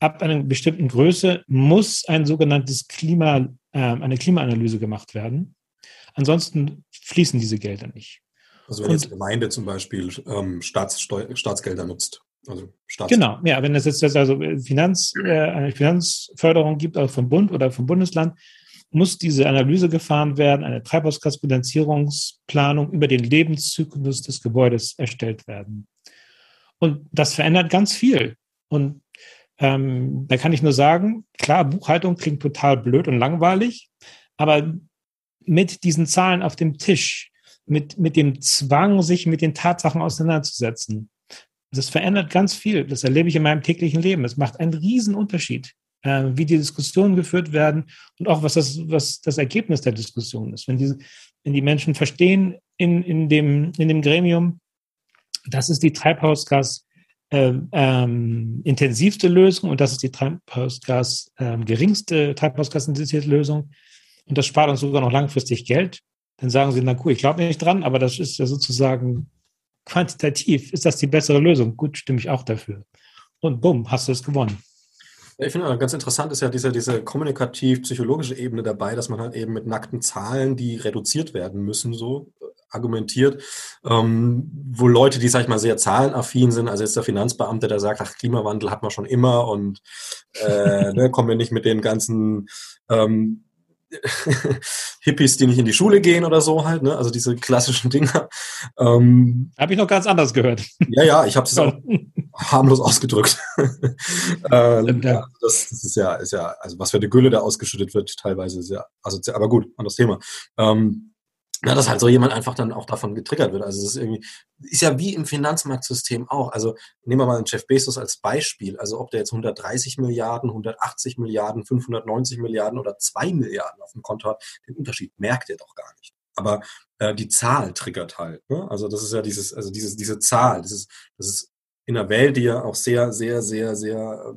Speaker 2: ab einer bestimmten Größe muss ein sogenanntes Klima, äh, eine Klimaanalyse gemacht werden. Ansonsten fließen diese Gelder nicht.
Speaker 1: Also wenn Und, jetzt Gemeinde zum Beispiel ähm, Staatssteu Staatsgelder nutzt.
Speaker 2: Also Staats genau, ja, wenn es jetzt also Finanz, äh, eine Finanzförderung gibt, also vom Bund oder vom Bundesland, muss diese Analyse gefahren werden, eine Treibhausgasbilanzierungsplanung über den Lebenszyklus des Gebäudes erstellt werden. Und das verändert ganz viel. Und ähm, da kann ich nur sagen, klar, Buchhaltung klingt total blöd und langweilig, aber mit diesen Zahlen auf dem Tisch, mit, mit dem Zwang, sich mit den Tatsachen auseinanderzusetzen, das verändert ganz viel. Das erlebe ich in meinem täglichen Leben. Es macht einen riesen Unterschied, äh, wie die Diskussionen geführt werden und auch was das, was das Ergebnis der Diskussion ist. Wenn die, wenn die Menschen verstehen in, in, dem, in dem Gremium, das ist die Treibhausgas äh, ähm, intensivste Lösung und das ist die Treibhausgas äh, geringste Treibhausgasintensierte Lösung und das spart uns sogar noch langfristig Geld. Dann sagen sie, na cool, ich glaube nicht dran, aber das ist ja sozusagen quantitativ ist das die bessere Lösung. Gut, stimme ich auch dafür. Und bumm, hast du es gewonnen.
Speaker 1: Ich finde ganz interessant ist ja diese, diese kommunikativ-psychologische Ebene dabei, dass man halt eben mit nackten Zahlen, die reduziert werden müssen, so äh, argumentiert, ähm, wo Leute, die, sag ich mal, sehr zahlenaffin sind, also jetzt der Finanzbeamte, der sagt, ach, Klimawandel hat man schon immer und äh, <laughs> ne, kommen wir nicht mit den ganzen ähm, <laughs> Hippies, die nicht in die Schule gehen oder so halt, ne? Also diese klassischen Dinger.
Speaker 2: Ähm, Habe ich noch ganz anders gehört.
Speaker 1: Ja, ja, ich habe es auch <laughs> harmlos ausgedrückt. <laughs> ähm, ja. das, das, ist ja, ist ja, also was für eine Gülle da ausgeschüttet wird, teilweise ist ja, also, aber gut, anderes Thema. Ähm, ja, dass halt so jemand einfach dann auch davon getriggert wird. Also es ist irgendwie, ist ja wie im Finanzmarktsystem auch. Also nehmen wir mal einen Jeff Bezos als Beispiel. Also ob der jetzt 130 Milliarden, 180 Milliarden, 590 Milliarden oder 2 Milliarden auf dem Konto hat, den Unterschied merkt er doch gar nicht. Aber äh, die Zahl triggert halt. Ne? Also das ist ja dieses, also dieses, diese Zahl, das ist, das ist in einer Welt, die ja auch sehr, sehr, sehr, sehr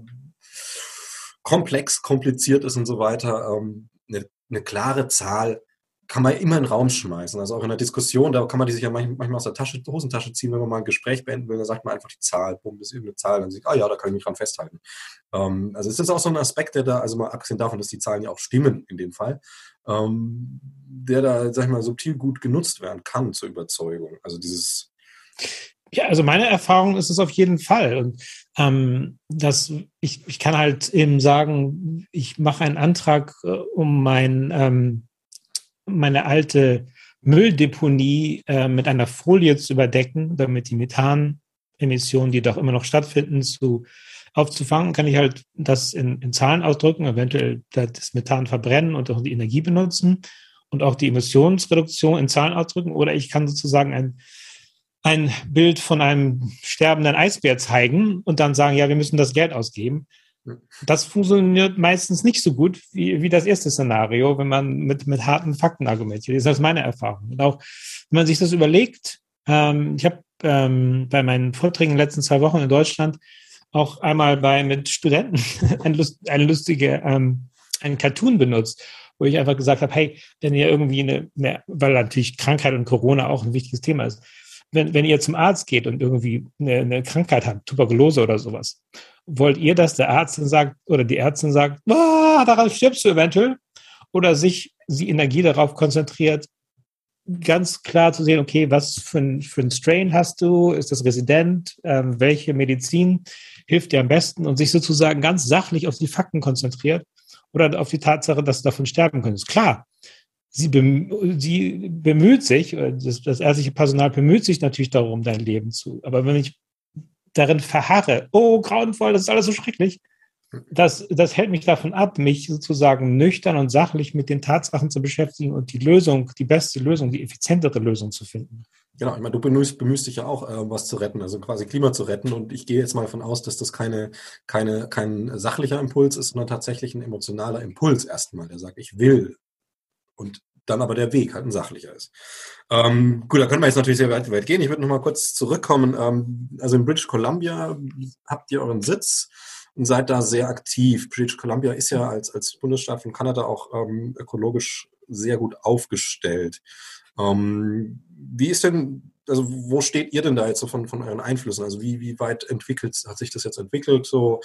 Speaker 1: komplex, kompliziert ist und so weiter, ähm, eine, eine klare Zahl kann man immer in den Raum schmeißen. Also auch in einer Diskussion, da kann man die sich ja manchmal aus der Tasche, Hosentasche ziehen, wenn man mal ein Gespräch beenden will, dann sagt man einfach die Zahl, bumm, das ist irgendeine Zahl, dann sieht, ah ja, da kann ich mich dran festhalten. Ähm, also ist auch so ein Aspekt, der da, also mal abgesehen davon, dass die Zahlen ja auch stimmen in dem Fall, ähm, der da, sag ich mal, subtil gut genutzt werden kann zur Überzeugung. Also dieses
Speaker 2: ja, also meine Erfahrung ist es auf jeden Fall. Und ähm, das, ich, ich kann halt eben sagen, ich mache einen Antrag, äh, um mein ähm, meine alte Mülldeponie äh, mit einer Folie zu überdecken, damit die Methanemissionen, die doch immer noch stattfinden, zu aufzufangen, kann ich halt das in, in Zahlen ausdrücken, eventuell das Methan verbrennen und auch die Energie benutzen und auch die Emissionsreduktion in Zahlen ausdrücken. Oder ich kann sozusagen ein, ein Bild von einem sterbenden Eisbär zeigen und dann sagen, ja, wir müssen das Geld ausgeben. Das funktioniert meistens nicht so gut wie, wie das erste Szenario, wenn man mit, mit harten Fakten argumentiert. Das ist meine Erfahrung. Und auch wenn man sich das überlegt, ähm, ich habe ähm, bei meinen Vorträgen in den letzten zwei Wochen in Deutschland auch einmal bei mit Studenten <laughs> ein, Lust, eine lustige ähm, einen Cartoon benutzt, wo ich einfach gesagt habe, hey, wenn ihr irgendwie eine, eine, weil natürlich Krankheit und Corona auch ein wichtiges Thema ist, wenn, wenn ihr zum Arzt geht und irgendwie eine, eine Krankheit habt, Tuberkulose oder sowas, wollt ihr, dass der Arzt sagt oder die Ärztin sagt, ah, daran stirbst du eventuell? Oder sich die Energie darauf konzentriert, ganz klar zu sehen, okay, was für ein, für ein Strain hast du? Ist das resident? Ähm, welche Medizin hilft dir am besten? Und sich sozusagen ganz sachlich auf die Fakten konzentriert oder auf die Tatsache, dass du davon sterben könntest. Klar, sie, bemü sie bemüht sich, das, das ärztliche Personal bemüht sich natürlich darum, dein Leben zu. Aber wenn ich darin verharre, oh, grauenvoll, das ist alles so schrecklich, das, das hält mich davon ab, mich sozusagen nüchtern und sachlich mit den Tatsachen zu beschäftigen und die Lösung, die beste Lösung, die effizientere Lösung zu finden.
Speaker 1: Genau, ich meine, du bemühst, bemühst dich ja auch, äh, was zu retten, also quasi Klima zu retten. Und ich gehe jetzt mal davon aus, dass das keine, keine, kein sachlicher Impuls ist, sondern tatsächlich ein emotionaler Impuls erstmal, der sagt, ich will. Und dann aber der Weg halt ein sachlicher ist. Ähm, gut, da können wir jetzt natürlich sehr weit, weit gehen. Ich würde noch mal kurz zurückkommen. Ähm, also in British Columbia habt ihr euren Sitz und seid da sehr aktiv. British Columbia ist ja als, als Bundesstaat von Kanada auch ähm, ökologisch sehr gut aufgestellt. Ähm, wie ist denn, also wo steht ihr denn da jetzt so von, von euren Einflüssen? Also wie, wie weit entwickelt, hat sich das jetzt entwickelt? So,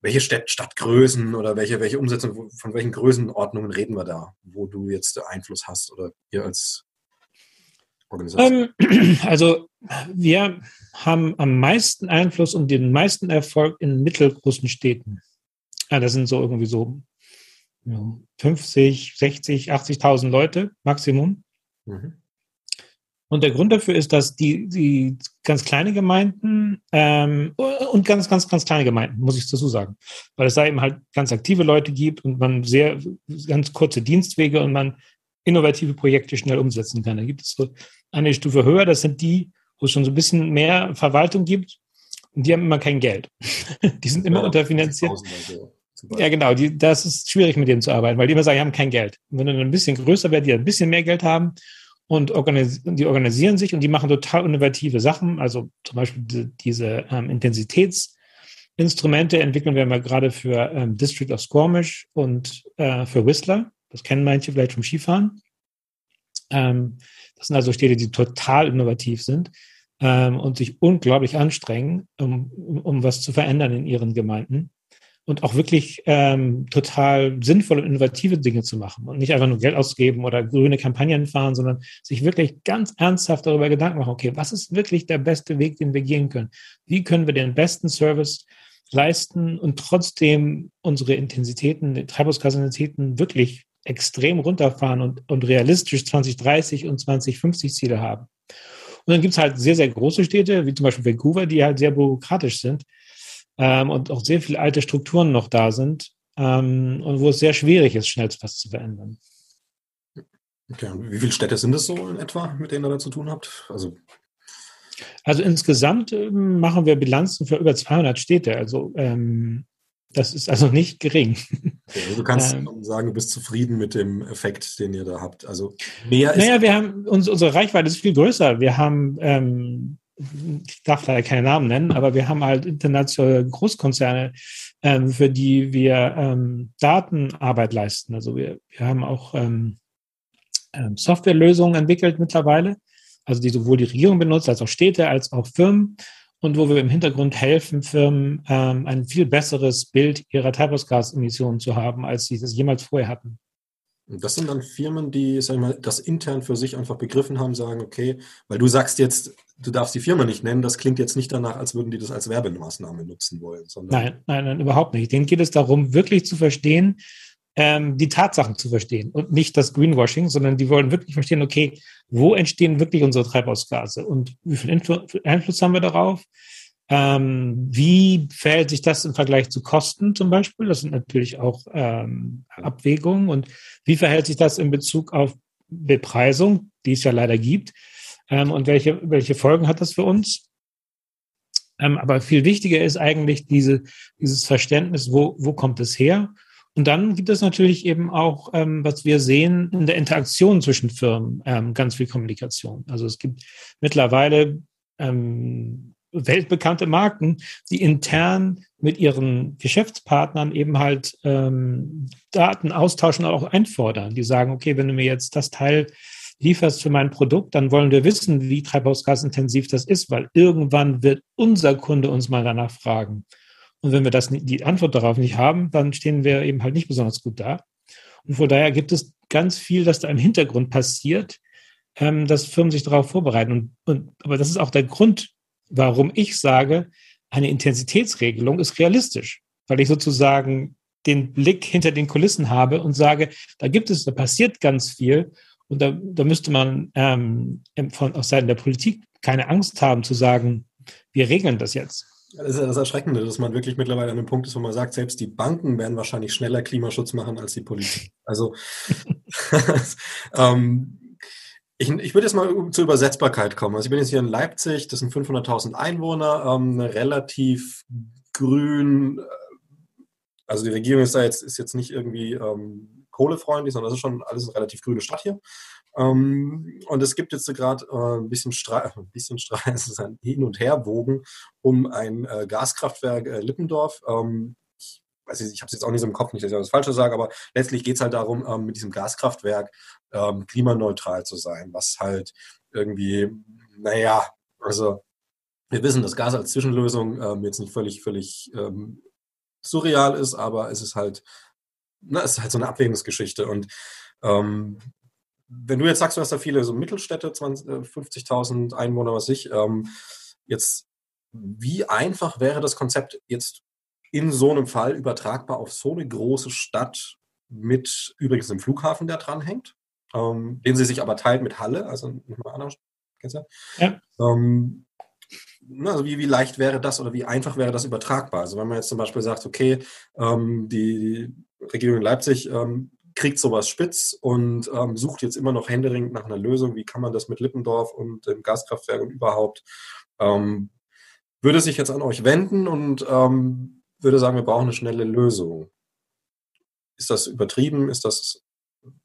Speaker 1: welche Stadt, Stadtgrößen oder welche, welche Umsetzung, von welchen Größenordnungen reden wir da, wo du jetzt Einfluss hast oder ihr als
Speaker 2: Organisation? Ähm, <clears throat> also wir haben am meisten Einfluss und den meisten Erfolg in mittelgroßen Städten. Ja, das sind so irgendwie so 50, 60, 80.000 Leute Maximum. Mhm. Und der Grund dafür ist, dass die, die ganz kleine Gemeinden ähm, und ganz, ganz, ganz kleine Gemeinden, muss ich dazu sagen, weil es da eben halt ganz aktive Leute gibt und man sehr ganz kurze Dienstwege und man innovative Projekte schnell umsetzen kann. Da gibt es so eine Stufe höher, das sind die, wo es schon so ein bisschen mehr Verwaltung gibt und die haben immer kein Geld. <laughs> die sind immer ja, unterfinanziert. Ja, genau. Die, das ist schwierig, mit denen zu arbeiten, weil die immer sagen, die haben kein Geld. Und wenn du dann ein bisschen größer wird, die ein bisschen mehr Geld haben und die organisieren sich und die machen total innovative Sachen. Also zum Beispiel die, diese ähm, Intensitätsinstrumente entwickeln wir mal gerade für ähm, District of Squamish und äh, für Whistler. Das kennen manche vielleicht vom Skifahren. Ähm, das sind also Städte, die total innovativ sind ähm, und sich unglaublich anstrengen, um, um was zu verändern in ihren Gemeinden und auch wirklich ähm, total sinnvolle und innovative Dinge zu machen und nicht einfach nur Geld auszugeben oder grüne Kampagnen fahren, sondern sich wirklich ganz ernsthaft darüber Gedanken machen, okay, was ist wirklich der beste Weg, den wir gehen können? Wie können wir den besten Service leisten und trotzdem unsere Intensitäten, Treibhausgasintensitäten wirklich extrem runterfahren und, und realistisch 2030 und 2050 Ziele haben. Und dann gibt es halt sehr, sehr große Städte, wie zum Beispiel Vancouver, die halt sehr bürokratisch sind ähm, und auch sehr viele alte Strukturen noch da sind ähm, und wo es sehr schwierig ist, schnell was zu verändern.
Speaker 1: Okay, und wie viele Städte sind es so in etwa, mit denen ihr da zu tun habt? Also,
Speaker 2: also insgesamt ähm, machen wir Bilanzen für über 200 Städte. Also ähm, das ist also nicht gering.
Speaker 1: Okay, also du kannst <laughs> ähm, sagen, du bist zufrieden mit dem Effekt, den ihr da habt. Also mehr
Speaker 2: ist. Naja, wir haben uns, unsere Reichweite ist viel größer. Wir haben ähm, ich darf leider keine Namen nennen, aber wir haben halt internationale Großkonzerne, ähm, für die wir ähm, Datenarbeit leisten. Also wir, wir haben auch ähm, ähm, Softwarelösungen entwickelt mittlerweile, also die sowohl die Regierung benutzt, als auch Städte, als auch Firmen und wo wir im Hintergrund helfen, Firmen ähm, ein viel besseres Bild ihrer Treibhausgasemissionen zu haben, als sie das jemals vorher hatten.
Speaker 1: Das sind dann Firmen, die, sag ich mal, das intern für sich einfach begriffen haben, sagen, okay, weil du sagst jetzt, du darfst die Firma nicht nennen, das klingt jetzt nicht danach, als würden die das als Werbemaßnahme nutzen wollen.
Speaker 2: nein, nein, nein, überhaupt nicht. Denen geht es darum, wirklich zu verstehen, ähm, die Tatsachen zu verstehen und nicht das Greenwashing, sondern die wollen wirklich verstehen, okay, wo entstehen wirklich unsere Treibhausgase und wie viel Influ Einfluss haben wir darauf? Ähm, wie verhält sich das im Vergleich zu Kosten zum Beispiel? Das sind natürlich auch ähm, Abwägungen. Und wie verhält sich das in Bezug auf Bepreisung, die es ja leider gibt? Ähm, und welche, welche Folgen hat das für uns? Ähm, aber viel wichtiger ist eigentlich diese, dieses Verständnis, wo, wo kommt es her? Und dann gibt es natürlich eben auch, ähm, was wir sehen, in der Interaktion zwischen Firmen ähm, ganz viel Kommunikation. Also es gibt mittlerweile ähm, weltbekannte Marken, die intern mit ihren Geschäftspartnern eben halt ähm, Daten austauschen und auch einfordern. Die sagen, okay, wenn du mir jetzt das Teil lieferst für mein Produkt, dann wollen wir wissen, wie treibhausgasintensiv das ist, weil irgendwann wird unser Kunde uns mal danach fragen. Und wenn wir das, die Antwort darauf nicht haben, dann stehen wir eben halt nicht besonders gut da. Und von daher gibt es ganz viel, das da im Hintergrund passiert, ähm, dass Firmen sich darauf vorbereiten. Und, und, aber das ist auch der Grund, warum ich sage, eine Intensitätsregelung ist realistisch, weil ich sozusagen den Blick hinter den Kulissen habe und sage, da gibt es, da passiert ganz viel und da, da müsste man ähm, von, aus Seiten der Politik keine Angst haben zu sagen, wir regeln das jetzt.
Speaker 1: Das ist ja das Erschreckende, dass man wirklich mittlerweile an einem Punkt ist, wo man sagt, selbst die Banken werden wahrscheinlich schneller Klimaschutz machen als die Politik. Also <laughs> <laughs> ähm, ich, ich würde jetzt mal zur Übersetzbarkeit kommen. Also ich bin jetzt hier in Leipzig, das sind 500.000 Einwohner, ähm, relativ grün. Äh, also die Regierung ist da jetzt, ist jetzt nicht irgendwie ähm, kohlefreundlich, sondern das ist schon alles eine relativ grüne Stadt hier. Ähm, und es gibt jetzt gerade äh, ein bisschen Streit, <laughs> ein bisschen Streit, <laughs> es ist ein Hin- und Herwogen um ein äh, Gaskraftwerk äh, Lippendorf. Ähm, weiß ich, ich habe es jetzt auch nicht so im Kopf, nicht, dass ich das Falsche sage, aber letztlich geht es halt darum, ähm, mit diesem Gaskraftwerk ähm, klimaneutral zu sein, was halt irgendwie, naja, also wir wissen, dass Gas als Zwischenlösung ähm, jetzt nicht völlig, völlig ähm, surreal ist, aber es ist halt, na, es ist halt so eine Abwägungsgeschichte und ähm, wenn du jetzt sagst, du hast da viele so Mittelstädte, 50.000 äh, Einwohner, was ich, ähm, jetzt, wie einfach wäre das Konzept jetzt in so einem Fall übertragbar auf so eine große Stadt mit übrigens einem Flughafen, der dranhängt, ähm, den sie sich aber teilt mit Halle, also nochmal anders. Kennst du? Ja. Ähm, also wie, wie leicht wäre das oder wie einfach wäre das übertragbar? Also wenn man jetzt zum Beispiel sagt, okay, ähm, die Regierung in Leipzig ähm, kriegt sowas spitz und ähm, sucht jetzt immer noch händeringend nach einer Lösung, wie kann man das mit Lippendorf und dem Gaskraftwerk und überhaupt, ähm, würde sich jetzt an euch wenden und ähm, würde sagen, wir brauchen eine schnelle Lösung. Ist das übertrieben? Ist das.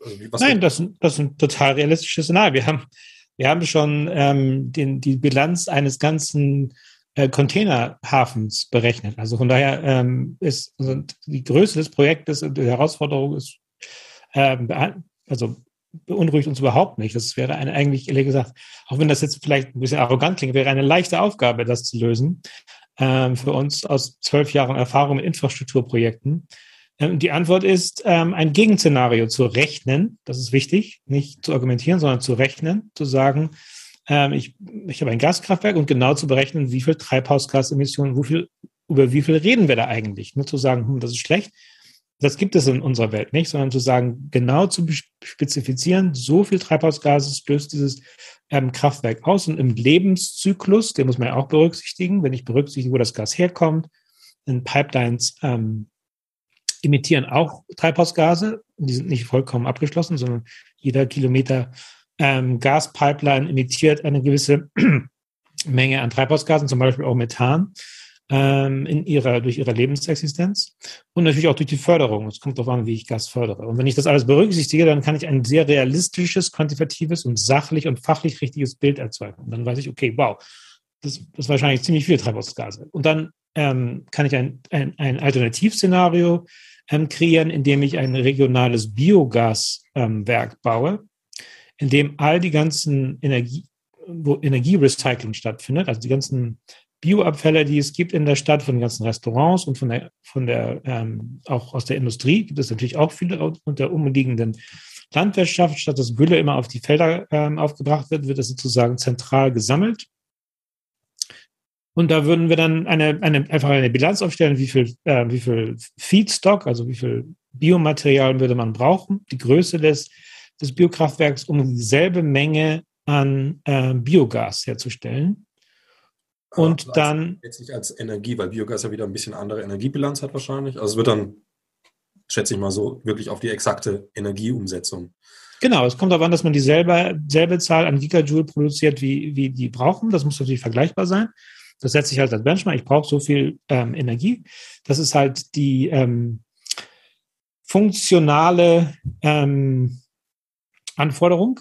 Speaker 2: Also Nein, das, das ist ein total realistisches Szenario. Wir haben, wir haben schon ähm, den, die Bilanz eines ganzen äh, Containerhafens berechnet. Also von daher ähm, ist also die Größe des Projektes und die Herausforderung ist, ähm, also beunruhigt uns überhaupt nicht. Das wäre eine eigentlich, ehrlich gesagt, auch wenn das jetzt vielleicht ein bisschen arrogant klingt, wäre eine leichte Aufgabe, das zu lösen ähm, für uns aus zwölf Jahren Erfahrung mit Infrastrukturprojekten. Ähm, die Antwort ist, ähm, ein Gegenszenario zu rechnen. Das ist wichtig, nicht zu argumentieren, sondern zu rechnen, zu sagen, ähm, ich, ich habe ein Gaskraftwerk und genau zu berechnen, wie viel Treibhausgasemissionen, viel, über wie viel reden wir da eigentlich. Nicht zu sagen, hm, das ist schlecht. Das gibt es in unserer Welt nicht, sondern zu sagen, genau zu spezifizieren, so viel Treibhausgase stößt dieses ähm, Kraftwerk aus und im Lebenszyklus, den muss man ja auch berücksichtigen, wenn ich berücksichtige, wo das Gas herkommt, in Pipelines ähm, emittieren auch Treibhausgase. Die sind nicht vollkommen abgeschlossen, sondern jeder Kilometer ähm, Gaspipeline emittiert eine gewisse <clears throat> Menge an Treibhausgasen, zum Beispiel auch Methan ähm, in ihrer, durch ihre Lebensexistenz und natürlich auch durch die Förderung. Es kommt darauf an, wie ich Gas fördere. Und wenn ich das alles berücksichtige, dann kann ich ein sehr realistisches, quantitatives und sachlich und fachlich richtiges Bild erzeugen. Und dann weiß ich, okay, wow, das ist wahrscheinlich ziemlich viel Treibhausgase. Und dann ähm, kann ich ein, ein, ein Alternativszenario ähm, kreieren, in dem ich ein regionales Biogaswerk ähm, baue, in dem all die ganzen Energie, wo Energierecycling stattfindet, also die ganzen Bioabfälle, die es gibt in der Stadt, von den ganzen Restaurants und von der, von der ähm, auch aus der Industrie gibt es natürlich auch viele und der umliegenden Landwirtschaft. Statt dass Gülle immer auf die Felder ähm, aufgebracht wird, wird es sozusagen zentral gesammelt. Und da würden wir dann eine, eine, einfach eine Bilanz aufstellen, wie viel, äh, wie viel Feedstock, also wie viel Biomaterial würde man brauchen, die Größe des, des Biokraftwerks, um dieselbe Menge an äh, Biogas herzustellen.
Speaker 1: Und also dann. Jetzt nicht als Energie, weil Biogas ja wieder ein bisschen andere Energiebilanz hat wahrscheinlich. Also es wird dann, schätze ich mal so, wirklich auf die exakte Energieumsetzung.
Speaker 2: Genau, es kommt darauf an, dass man dieselbe selbe Zahl an Gigajoule produziert, wie, wie die brauchen. Das muss natürlich vergleichbar sein. Das setze ich halt als Benchmark. Ich brauche so viel ähm, Energie. Das ist halt die ähm, funktionale ähm, Anforderung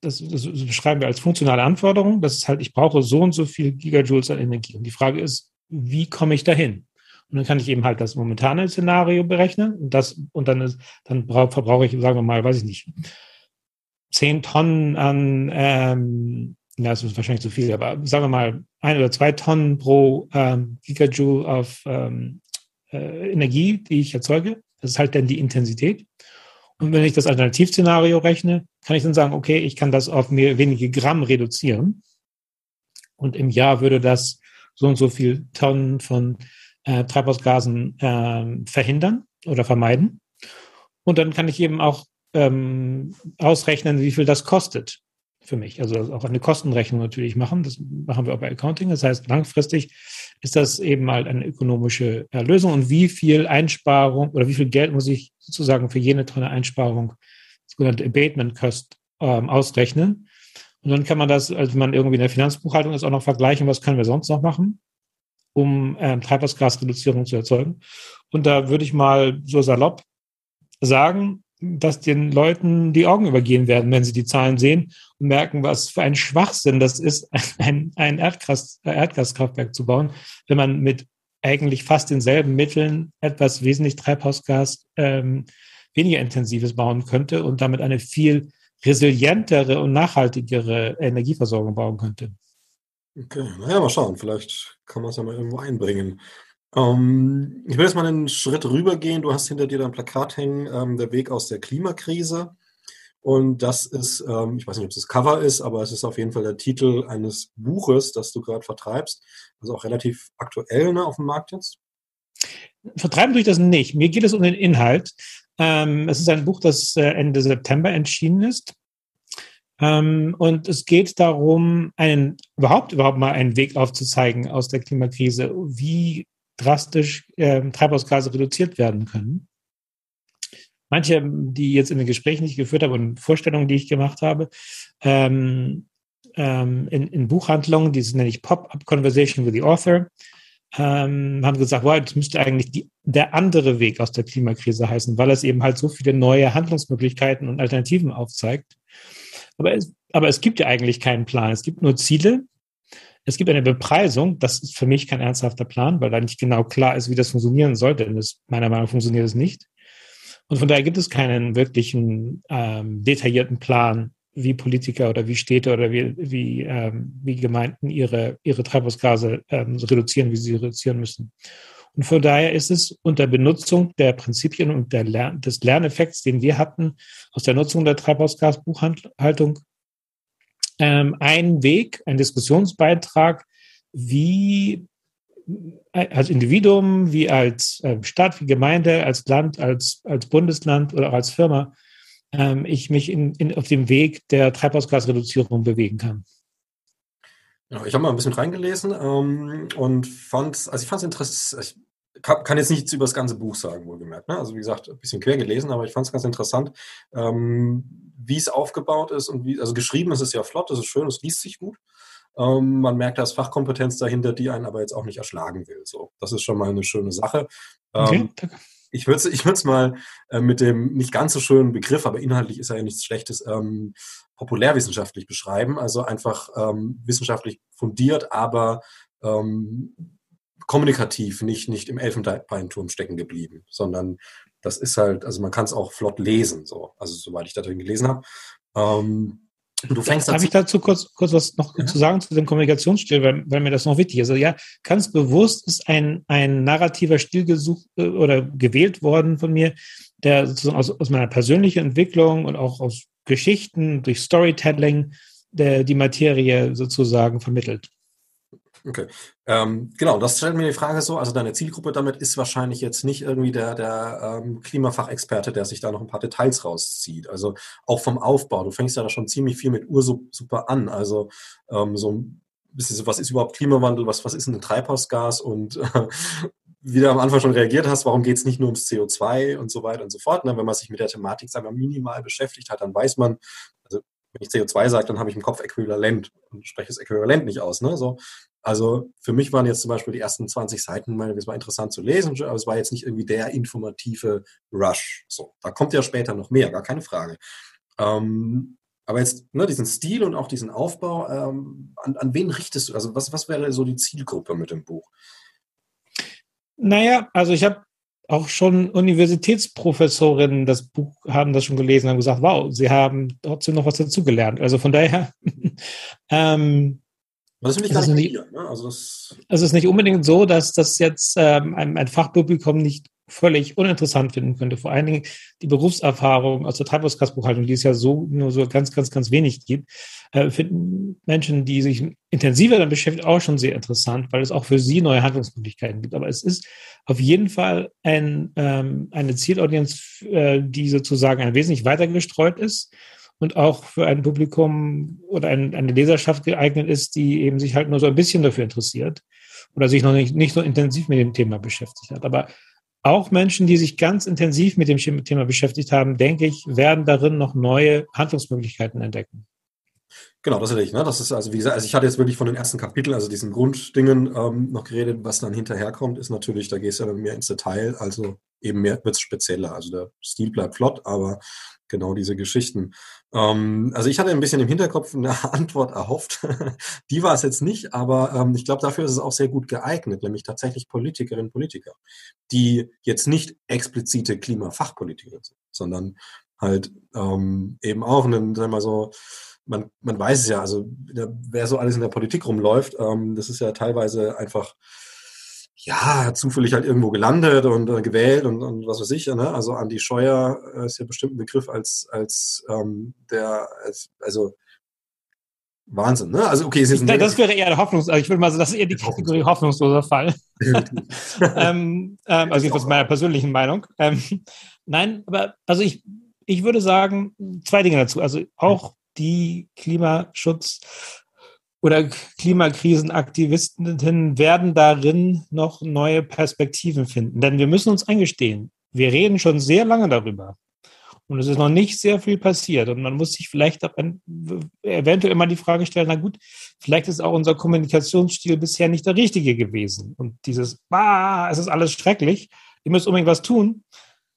Speaker 2: das, das, beschreiben wir als funktionale Anforderung. Das ist halt, ich brauche so und so viel Gigajoules an Energie. Und die Frage ist, wie komme ich dahin? Und dann kann ich eben halt das momentane Szenario berechnen und das, und dann ist, dann verbrauche ich, sagen wir mal, weiß ich nicht, zehn Tonnen an, ähm, ja, das ist wahrscheinlich zu viel, aber sagen wir mal, ein oder zwei Tonnen pro ähm, Gigajoule auf ähm, äh, Energie, die ich erzeuge. Das ist halt dann die Intensität. Und wenn ich das Alternativszenario rechne, kann ich dann sagen, okay, ich kann das auf mehr, wenige Gramm reduzieren. Und im Jahr würde das so und so viel Tonnen von äh, Treibhausgasen äh, verhindern oder vermeiden. Und dann kann ich eben auch ähm, ausrechnen, wie viel das kostet für mich. Also auch eine Kostenrechnung natürlich machen. Das machen wir auch bei Accounting. Das heißt, langfristig ist das eben halt eine ökonomische Lösung. Und wie viel Einsparung oder wie viel Geld muss ich sozusagen für jene Tonne Einsparung, sogenannte Abatement Cost, ähm, ausrechnen? Und dann kann man das, also wenn man irgendwie in der Finanzbuchhaltung ist, auch noch vergleichen, was können wir sonst noch machen, um ähm, Treibhausgasreduzierung zu erzeugen. Und da würde ich mal so salopp sagen, dass den Leuten die Augen übergehen werden, wenn sie die Zahlen sehen und merken, was für ein Schwachsinn das ist, <laughs> ein, ein Erdgas, Erdgaskraftwerk zu bauen, wenn man mit eigentlich fast denselben Mitteln etwas wesentlich Treibhausgas ähm, weniger intensives bauen könnte und damit eine viel resilientere und nachhaltigere Energieversorgung bauen könnte.
Speaker 1: Okay, naja, mal schauen. Vielleicht kann man es ja mal irgendwo einbringen. Ähm, ich will jetzt mal einen Schritt rübergehen. Du hast hinter dir dein Plakat hängen, ähm, der Weg aus der Klimakrise. Und das ist, ähm, ich weiß nicht, ob es das Cover ist, aber es ist auf jeden Fall der Titel eines Buches, das du gerade vertreibst. Also auch relativ aktuell ne, auf dem Markt jetzt.
Speaker 2: Vertreiben durch das nicht. Mir geht es um den Inhalt. Ähm, es ist ein Buch, das äh, Ende September erschienen ist. Ähm, und es geht darum, einen, überhaupt, überhaupt mal einen Weg aufzuzeigen aus der Klimakrise. Wie drastisch äh, Treibhausgase reduziert werden können. Manche, die jetzt in den Gesprächen, die ich geführt habe und Vorstellungen, die ich gemacht habe, ähm, ähm, in, in, Buchhandlungen, die nenne ich Pop-up Conversation with the Author, ähm, haben gesagt, wow, das müsste eigentlich die, der andere Weg aus der Klimakrise heißen, weil es eben halt so viele neue Handlungsmöglichkeiten und Alternativen aufzeigt. Aber es, aber es gibt ja eigentlich keinen Plan. Es gibt nur Ziele es gibt eine Bepreisung, das ist für mich kein ernsthafter Plan, weil da nicht genau klar ist, wie das funktionieren soll, denn das, meiner Meinung nach funktioniert es nicht. Und von daher gibt es keinen wirklichen ähm, detaillierten Plan, wie Politiker oder wie Städte oder wie, wie, ähm, wie Gemeinden ihre, ihre Treibhausgase ähm, reduzieren, wie sie reduzieren müssen. Und von daher ist es unter Benutzung der Prinzipien und der Lern des Lerneffekts, den wir hatten aus der Nutzung der Treibhausgasbuchhaltung, ähm, ein Weg, ein Diskussionsbeitrag, wie als Individuum, wie als äh, Stadt, wie Gemeinde, als Land, als, als Bundesland oder auch als Firma ähm, ich mich in, in, auf dem Weg der Treibhausgasreduzierung bewegen kann.
Speaker 1: Ja, ich habe mal ein bisschen reingelesen ähm, und fand, also ich fand es interessant, kann, kann, jetzt nichts über das ganze Buch sagen, wohlgemerkt. Ne? Also wie gesagt, ein bisschen quer gelesen, aber ich fand es ganz interessant, ähm, wie es aufgebaut ist und wie, also geschrieben ist es ja flott, das ist schön, es liest sich gut. Ähm, man merkt, da ist Fachkompetenz dahinter, die einen aber jetzt auch nicht erschlagen will. So, das ist schon mal eine schöne Sache. Ähm, okay, ich würde es ich würd's mal äh, mit dem nicht ganz so schönen Begriff, aber inhaltlich ist er ja nichts Schlechtes, ähm, populärwissenschaftlich beschreiben. Also einfach ähm, wissenschaftlich fundiert, aber ähm, kommunikativ, nicht, nicht im Elfenbeinturm stecken geblieben, sondern das ist halt, also man kann es auch flott lesen, so, also soweit ich da drin gelesen habe. Ähm,
Speaker 2: Du fängst Darf ich dazu kurz, kurz was noch ja. zu sagen zu dem Kommunikationsstil, weil, weil mir das noch wichtig ist. Also ja, ganz bewusst ist ein, ein narrativer Stil gesucht äh, oder gewählt worden von mir, der sozusagen aus, aus meiner persönlichen Entwicklung und auch aus Geschichten, durch Storytelling, der, die Materie sozusagen vermittelt.
Speaker 1: Okay. Ähm, genau, das stellt mir die Frage so, also deine Zielgruppe damit ist wahrscheinlich jetzt nicht irgendwie der, der ähm, Klimafachexperte, der sich da noch ein paar Details rauszieht. Also auch vom Aufbau, du fängst ja da schon ziemlich viel mit Ursuppe an. Also ähm, so ein bisschen so, was ist überhaupt Klimawandel, was, was ist ein Treibhausgas und äh, <laughs> wie du am Anfang schon reagiert hast, warum geht es nicht nur ums CO2 und so weiter und so fort. Ne? Wenn man sich mit der Thematik, sagen wir, minimal beschäftigt hat, dann weiß man, also wenn ich CO2 sage, dann habe ich im Kopf Äquivalent und spreche das Äquivalent nicht aus. Ne? So, also für mich waren jetzt zum Beispiel die ersten 20 Seiten, es war interessant zu lesen, aber es war jetzt nicht irgendwie der informative Rush. So, da kommt ja später noch mehr, gar keine Frage. Ähm, aber jetzt ne, diesen Stil und auch diesen Aufbau, ähm, an, an wen richtest du? Also was, was wäre so die Zielgruppe mit dem Buch?
Speaker 2: Naja, also ich habe auch schon Universitätsprofessorinnen das Buch haben das schon gelesen, haben gesagt, wow, sie haben trotzdem noch was dazugelernt. Also von daher <laughs> ähm, das will ich gar nicht, nicht ne? also das es ist nicht unbedingt so, dass das jetzt ähm, ein, ein Fachpublikum nicht völlig uninteressant finden könnte. Vor allen Dingen die Berufserfahrung aus der Treibhausgasbuchhaltung, die es ja so nur so ganz, ganz, ganz wenig gibt, äh, finden Menschen, die sich intensiver damit beschäftigen, auch schon sehr interessant, weil es auch für sie neue Handlungsmöglichkeiten gibt. Aber es ist auf jeden Fall ein, ähm, eine Zielaudienz, äh, die sozusagen ein wesentlich weiter gestreut ist und auch für ein Publikum oder ein, eine Leserschaft geeignet ist, die eben sich halt nur so ein bisschen dafür interessiert oder sich noch nicht, nicht so intensiv mit dem Thema beschäftigt hat. Aber auch Menschen, die sich ganz intensiv mit dem Thema beschäftigt haben, denke ich, werden darin noch neue Handlungsmöglichkeiten entdecken.
Speaker 1: Genau, das hätte ich. Ne? Das ist also, wie gesagt, also ich hatte jetzt wirklich von den ersten Kapiteln, also diesen Grunddingen ähm, noch geredet. Was dann hinterherkommt, ist natürlich, da gehst du ja mehr ins Detail, also eben mehr wird es spezieller. Also der Stil bleibt flott, aber genau diese Geschichten. Ähm, also ich hatte ein bisschen im Hinterkopf eine <laughs> Antwort erhofft. Die war es jetzt nicht, aber ähm, ich glaube, dafür ist es auch sehr gut geeignet, nämlich tatsächlich Politikerinnen und Politiker, die jetzt nicht explizite Klimafachpolitiker sind, sondern halt ähm, eben auch einen, sagen wir mal so, man, man weiß es ja, also wer so alles in der Politik rumläuft, ähm, das ist ja teilweise einfach ja, zufällig halt irgendwo gelandet und äh, gewählt und, und was weiß ich. Ne? Also Andi Scheuer äh, ist ja bestimmt ein Begriff als, als ähm, der, als, also Wahnsinn, ne? Also okay,
Speaker 2: ist ein das wäre eher der Hoffnungs, also ich würde mal sagen, das ist eher die Kategorie hoffnungsloser Fall. <laughs> ähm, ähm, also jedenfalls meiner persönlichen Meinung. Ähm, nein, aber also ich, ich würde sagen, zwei Dinge dazu. Also auch die Klimaschutz oder Klimakrisenaktivistinnen werden darin noch neue Perspektiven finden. Denn wir müssen uns eingestehen, wir reden schon sehr lange darüber. Und es ist noch nicht sehr viel passiert. Und man muss sich vielleicht eventuell immer die Frage stellen, na gut, vielleicht ist auch unser Kommunikationsstil bisher nicht der richtige gewesen. Und dieses, ah, es ist alles schrecklich, ihr müsst unbedingt was tun,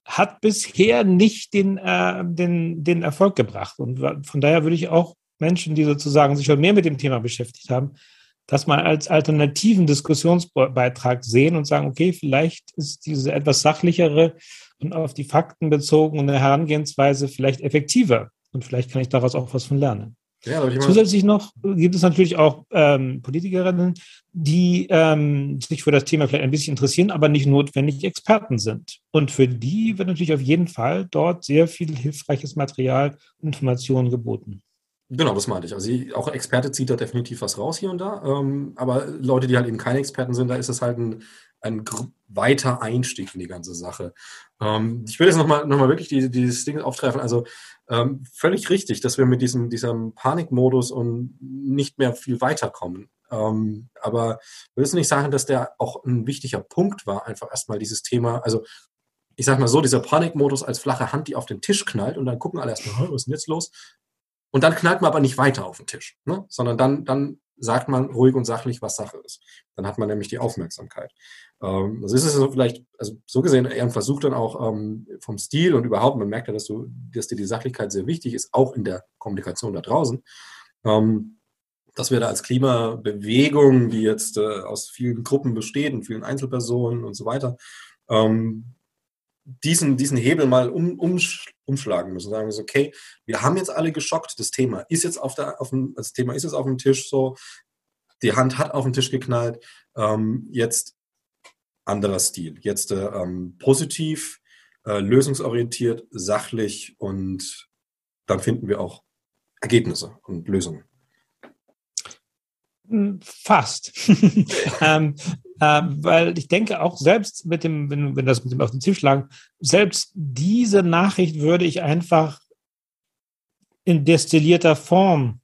Speaker 2: hat bisher nicht den, äh, den, den Erfolg gebracht. Und von daher würde ich auch Menschen, die sozusagen sich schon mehr mit dem Thema beschäftigt haben, das mal als alternativen Diskussionsbeitrag sehen und sagen, okay, vielleicht ist diese etwas sachlichere und auf die Fakten bezogene Herangehensweise vielleicht effektiver und vielleicht kann ich daraus auch was von lernen. Ja, Zusätzlich noch gibt es natürlich auch ähm, Politikerinnen, die ähm, sich für das Thema vielleicht ein bisschen interessieren, aber nicht notwendig Experten sind. Und für die wird natürlich auf jeden Fall dort sehr viel hilfreiches Material und Informationen geboten.
Speaker 1: Genau, das meinte ich. Also auch Experte zieht da definitiv was raus hier und da. Ähm, aber Leute, die halt eben keine Experten sind, da ist es halt ein, ein weiter Einstieg in die ganze Sache. Ähm, ich will jetzt nochmal noch mal wirklich die, dieses Ding auftreffen. Also ähm, völlig richtig, dass wir mit diesem, diesem Panikmodus und nicht mehr viel weiterkommen. Ähm, aber will es nicht sagen, dass der auch ein wichtiger Punkt war, einfach erstmal dieses Thema, also ich sag mal so, dieser Panikmodus als flache Hand, die auf den Tisch knallt und dann gucken alle erstmal, was ist denn jetzt los? Und dann knallt man aber nicht weiter auf den Tisch, ne? sondern dann, dann sagt man ruhig und sachlich, was Sache ist. Dann hat man nämlich die Aufmerksamkeit. Ähm, also ist es so vielleicht, also so gesehen, eher ein Versuch dann auch ähm, vom Stil und überhaupt, man merkt ja, dass, du, dass dir die Sachlichkeit sehr wichtig ist, auch in der Kommunikation da draußen. Ähm, dass wir da als Klimabewegung, die jetzt äh, aus vielen Gruppen besteht und vielen Einzelpersonen und so weiter, ähm, diesen, diesen Hebel mal um, um, umschlagen müssen. Sagen wir so, okay, wir haben jetzt alle geschockt, das Thema ist jetzt auf der, auf dem, das Thema ist jetzt auf dem Tisch so, die Hand hat auf den Tisch geknallt, ähm, jetzt anderer Stil, jetzt äh, ähm, positiv, äh, lösungsorientiert, sachlich und dann finden wir auch Ergebnisse und Lösungen.
Speaker 2: Hm, fast. <laughs> ähm, äh, weil ich denke auch selbst mit dem, wenn, wenn das mit dem auf den Tisch lag, selbst diese Nachricht würde ich einfach in destillierter Form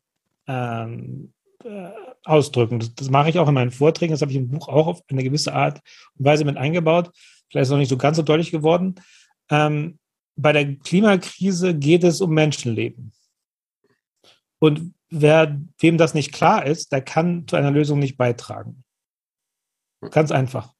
Speaker 2: ähm, äh, ausdrücken. Das, das, mache ich auch in meinen Vorträgen. Das habe ich im Buch auch auf eine gewisse Art und Weise mit eingebaut. Vielleicht ist es noch nicht so ganz so deutlich geworden. Ähm, bei der Klimakrise geht es um Menschenleben. Und wer, wem das nicht klar ist, der kann zu einer Lösung nicht beitragen. Ganz einfach.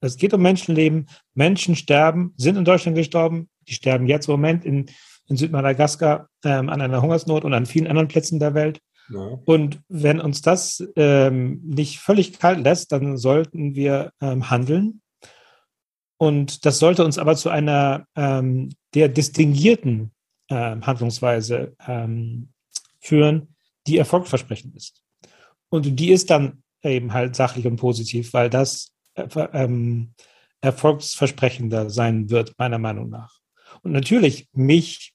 Speaker 2: Es geht um Menschenleben. Menschen sterben, sind in Deutschland gestorben. Die sterben jetzt im Moment in, in Südmadagaskar ähm, an einer Hungersnot und an vielen anderen Plätzen der Welt. Ja. Und wenn uns das ähm, nicht völlig kalt lässt, dann sollten wir ähm, handeln. Und das sollte uns aber zu einer ähm, der distinguierten ähm, Handlungsweise ähm, führen, die erfolgversprechend ist. Und die ist dann eben halt sachlich und positiv, weil das äh, ähm, erfolgsversprechender sein wird, meiner Meinung nach. Und natürlich mich,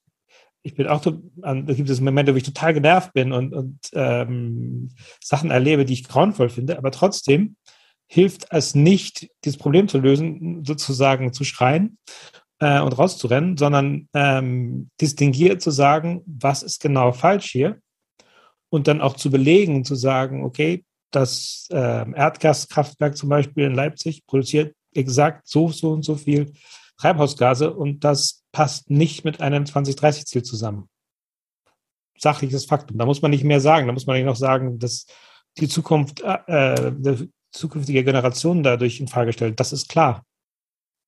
Speaker 2: ich bin auch, da gibt es Momente, wo ich total genervt bin und, und ähm, Sachen erlebe, die ich grauenvoll finde, aber trotzdem hilft es nicht, dieses Problem zu lösen, sozusagen zu schreien äh, und rauszurennen, sondern ähm, distinguiert zu sagen, was ist genau falsch hier und dann auch zu belegen, zu sagen, okay, das äh, Erdgaskraftwerk zum Beispiel in Leipzig produziert exakt so, so und so viel Treibhausgase und das passt nicht mit einem 2030-Ziel zusammen. Sachliches Faktum. Da muss man nicht mehr sagen. Da muss man nicht noch sagen, dass die Zukunft äh, der zukünftige Generationen dadurch in Frage stellt. Das ist klar.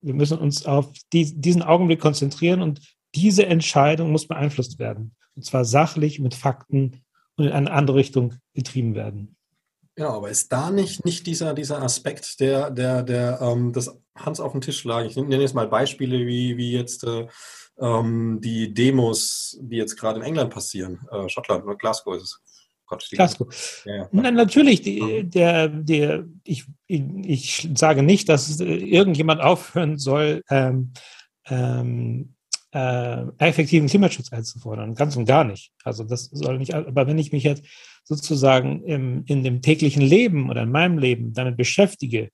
Speaker 2: Wir müssen uns auf die, diesen Augenblick konzentrieren und diese Entscheidung muss beeinflusst werden. Und zwar sachlich mit Fakten und in eine andere Richtung getrieben werden.
Speaker 1: Genau, aber ist da nicht, nicht dieser, dieser Aspekt, der, der, der ähm, das Hans auf den Tisch lag? Ich nenne jetzt mal Beispiele wie, wie jetzt äh, ähm, die Demos, die jetzt gerade in England passieren. Äh, Schottland oder Glasgow ist es.
Speaker 2: Gott, Glasgow. Ja, ja. Na, natürlich, die, der, der, ich, ich sage nicht, dass irgendjemand aufhören soll, ähm, ähm, äh, effektiven Klimaschutz einzufordern. Ganz und gar nicht. Also das soll nicht, aber wenn ich mich jetzt sozusagen im, in dem täglichen Leben oder in meinem Leben damit beschäftige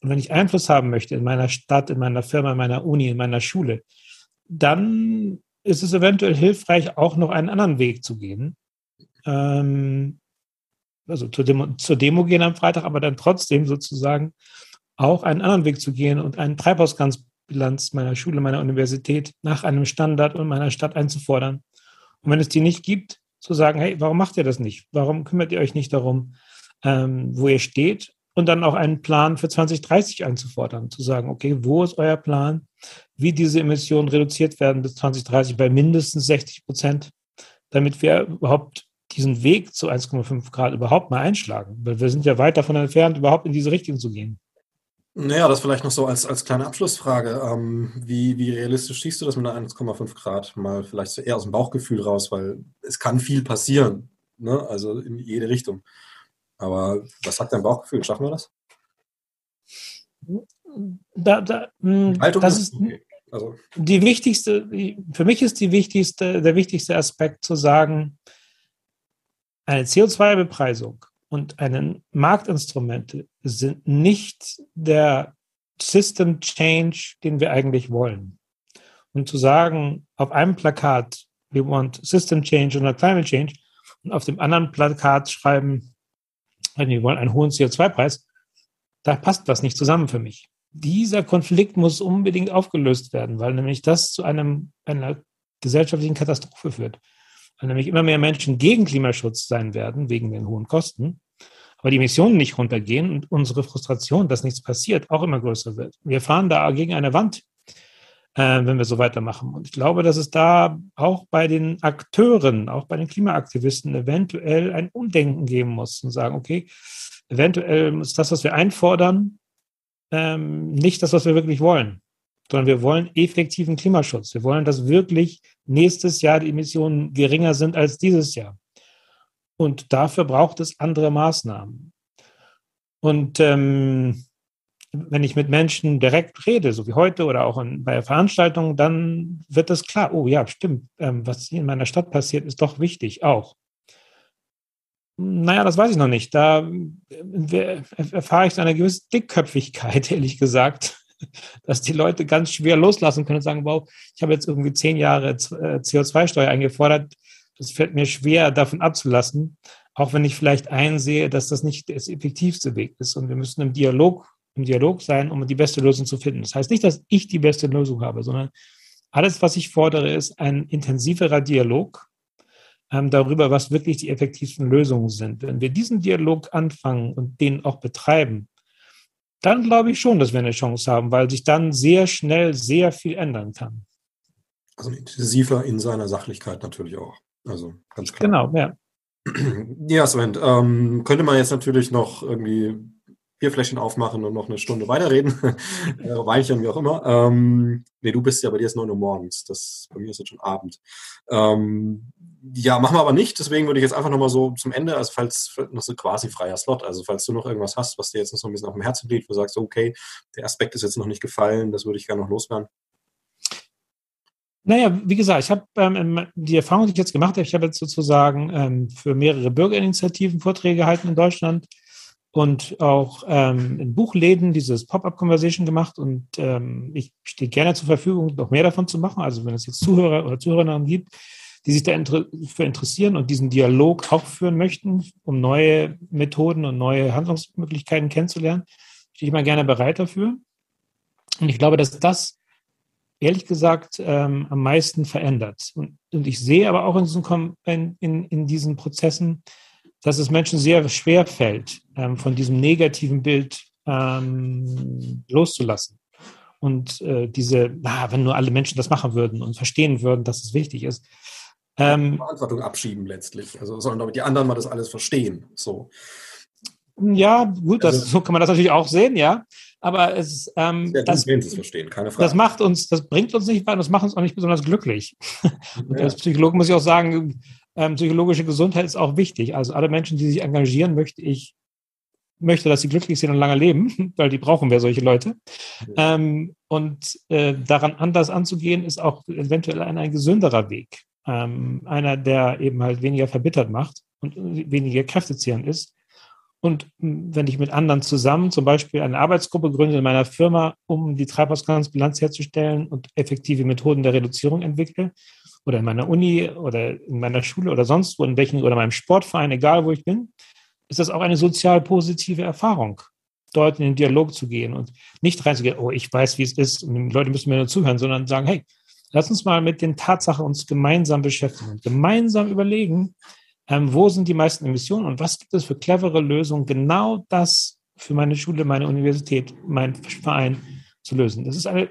Speaker 2: und wenn ich Einfluss haben möchte in meiner Stadt, in meiner Firma, in meiner Uni, in meiner Schule, dann ist es eventuell hilfreich, auch noch einen anderen Weg zu gehen. Ähm, also zur Demo, zur Demo gehen am Freitag, aber dann trotzdem sozusagen auch einen anderen Weg zu gehen und einen Treibhausgasbilanz meiner Schule, meiner Universität nach einem Standard und meiner Stadt einzufordern. Und wenn es die nicht gibt, zu sagen, hey, warum macht ihr das nicht? Warum kümmert ihr euch nicht darum, ähm, wo ihr steht? Und dann auch einen Plan für 2030 einzufordern, zu sagen, okay, wo ist euer Plan, wie diese Emissionen reduziert werden bis 2030 bei mindestens 60 Prozent, damit wir überhaupt diesen Weg zu 1,5 Grad überhaupt mal einschlagen. Weil wir sind ja weit davon entfernt, überhaupt in diese Richtung zu gehen.
Speaker 1: Naja, das vielleicht noch so als, als kleine Abschlussfrage. Ähm, wie, wie realistisch siehst du das mit einer 1,5 Grad? Mal vielleicht so eher aus dem Bauchgefühl raus, weil es kann viel passieren, ne? also in jede Richtung. Aber was sagt dein Bauchgefühl? Schaffen wir das?
Speaker 2: Da, da, hm, das ist okay. also. die wichtigste, für mich ist die wichtigste, der wichtigste Aspekt zu sagen, eine CO2-Bepreisung und eine Marktinstrumente sind nicht der System Change, den wir eigentlich wollen. Und zu sagen, auf einem Plakat, we want System Change oder Climate Change, und auf dem anderen Plakat schreiben, wir wollen einen hohen CO2-Preis, da passt was nicht zusammen für mich. Dieser Konflikt muss unbedingt aufgelöst werden, weil nämlich das zu einem, einer gesellschaftlichen Katastrophe führt. Weil nämlich immer mehr Menschen gegen Klimaschutz sein werden, wegen den hohen Kosten aber die Emissionen nicht runtergehen und unsere Frustration, dass nichts passiert, auch immer größer wird. Wir fahren da gegen eine Wand, äh, wenn wir so weitermachen. Und ich glaube, dass es da auch bei den Akteuren, auch bei den Klimaaktivisten eventuell ein Umdenken geben muss und sagen, okay, eventuell ist das, was wir einfordern, ähm, nicht das, was wir wirklich wollen sondern wir wollen effektiven Klimaschutz. Wir wollen, dass wirklich nächstes Jahr die Emissionen geringer sind als dieses Jahr. Und dafür braucht es andere Maßnahmen. Und ähm, wenn ich mit Menschen direkt rede, so wie heute oder auch in, bei Veranstaltungen, dann wird das klar. Oh ja, stimmt. Ähm, was hier in meiner Stadt passiert, ist doch wichtig auch. Naja, das weiß ich noch nicht. Da äh, erfahre ich eine gewisse Dickköpfigkeit, <laughs> ehrlich gesagt, <laughs> dass die Leute ganz schwer loslassen können und sagen, wow, ich habe jetzt irgendwie zehn Jahre äh, CO2-Steuer eingefordert. Das fällt mir schwer, davon abzulassen, auch wenn ich vielleicht einsehe, dass das nicht der effektivste Weg ist. Und wir müssen im Dialog, im Dialog sein, um die beste Lösung zu finden. Das heißt nicht, dass ich die beste Lösung habe, sondern alles, was ich fordere, ist ein intensiverer Dialog ähm, darüber, was wirklich die effektivsten Lösungen sind. Wenn wir diesen Dialog anfangen und den auch betreiben, dann glaube ich schon, dass wir eine Chance haben, weil sich dann sehr schnell sehr viel ändern kann.
Speaker 1: Also intensiver in seiner Sachlichkeit natürlich auch. Also ganz klar.
Speaker 2: Genau, ja. <clears throat>
Speaker 1: Ja, Sven, ähm, könnte man jetzt natürlich noch irgendwie Bierfläschchen aufmachen und noch eine Stunde weiterreden. <laughs> äh, Weinchen, wie auch immer. Ähm, nee, du bist ja bei dir ist 9 Uhr morgens. Das, bei mir ist jetzt schon Abend. Ähm, ja, machen wir aber nicht. Deswegen würde ich jetzt einfach nochmal so zum Ende, also falls noch so quasi freier Slot, also falls du noch irgendwas hast, was dir jetzt noch so ein bisschen auf dem Herzen liegt, wo du sagst, okay, der Aspekt ist jetzt noch nicht gefallen, das würde ich gerne noch loswerden.
Speaker 2: Naja, wie gesagt, ich habe ähm, die Erfahrung, die ich jetzt gemacht habe, ich habe jetzt sozusagen ähm, für mehrere Bürgerinitiativen Vorträge gehalten in Deutschland und auch ähm, in Buchläden dieses Pop-up-Conversation gemacht und ähm, ich stehe gerne zur Verfügung, noch mehr davon zu machen. Also wenn es jetzt Zuhörer oder Zuhörerinnen gibt, die sich dafür interessieren und diesen Dialog auch führen möchten, um neue Methoden und neue Handlungsmöglichkeiten kennenzulernen, stehe ich mal gerne bereit dafür. Und ich glaube, dass das ehrlich gesagt ähm, am meisten verändert. Und, und, ich sehe aber auch in diesen, in, in, diesen Prozessen, dass es Menschen sehr schwer fällt, ähm, von diesem negativen Bild ähm, loszulassen. Und äh, diese, na, wenn nur alle Menschen das machen würden und verstehen würden, dass es wichtig ist.
Speaker 1: Ähm, Verantwortung abschieben letztlich. Also sollen aber die anderen mal das alles verstehen. So.
Speaker 2: Ja, gut, das, also, so kann man das natürlich auch sehen, ja. Aber es, ähm,
Speaker 1: das, das, verstehen, keine Frage.
Speaker 2: das macht uns, das bringt uns nicht weiter, das macht uns auch nicht besonders glücklich. Und <laughs> als Psychologe muss ich auch sagen, ähm, psychologische Gesundheit ist auch wichtig. Also alle Menschen, die sich engagieren, möchte ich, möchte, dass sie glücklich sind und lange leben, <laughs> weil die brauchen wir solche Leute. Ja. Ähm, und äh, daran anders anzugehen, ist auch eventuell ein, ein gesünderer Weg. Ähm, einer, der eben halt weniger verbittert macht und weniger kräftezehrend ist. Und hm, wenn ich mit anderen zusammen zum Beispiel eine Arbeitsgruppe gründe in meiner Firma, um die Treibhausgasbilanz herzustellen und effektive Methoden der Reduzierung entwickle, oder in meiner Uni oder in meiner Schule oder sonst wo, in welchen oder meinem Sportverein, egal wo ich bin, ist das auch eine sozial positive Erfahrung, dort in den Dialog zu gehen und nicht reinzugehen, oh, ich weiß, wie es ist und die Leute müssen mir nur zuhören, sondern sagen, hey, lass uns mal mit den Tatsachen uns gemeinsam beschäftigen und gemeinsam überlegen, ähm, wo sind die meisten Emissionen und was gibt es für clevere Lösungen, genau das für meine Schule, meine Universität, mein Verein zu lösen. Das ist eine,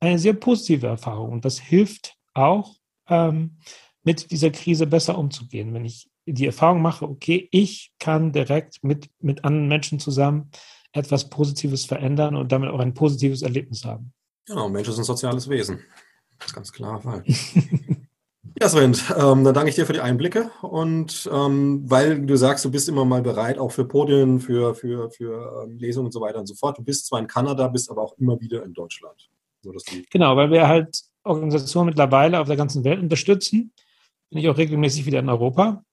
Speaker 2: eine sehr positive Erfahrung und das hilft auch, ähm, mit dieser Krise besser umzugehen. Wenn ich die Erfahrung mache, okay, ich kann direkt mit, mit anderen Menschen zusammen etwas Positives verändern und damit auch ein positives Erlebnis haben.
Speaker 1: Genau, Mensch ist ein soziales Wesen. Das ist ganz klar Fall. <laughs> ja, Sven, ähm, dann danke ich dir für die Einblicke und ähm, weil du sagst, du bist immer mal bereit, auch für Podien, für, für, für ähm, Lesungen und so weiter und so fort. Du bist zwar in Kanada, bist aber auch immer wieder in Deutschland.
Speaker 2: So, genau, weil wir halt Organisationen mittlerweile auf der ganzen Welt unterstützen. Bin ich auch regelmäßig wieder in Europa.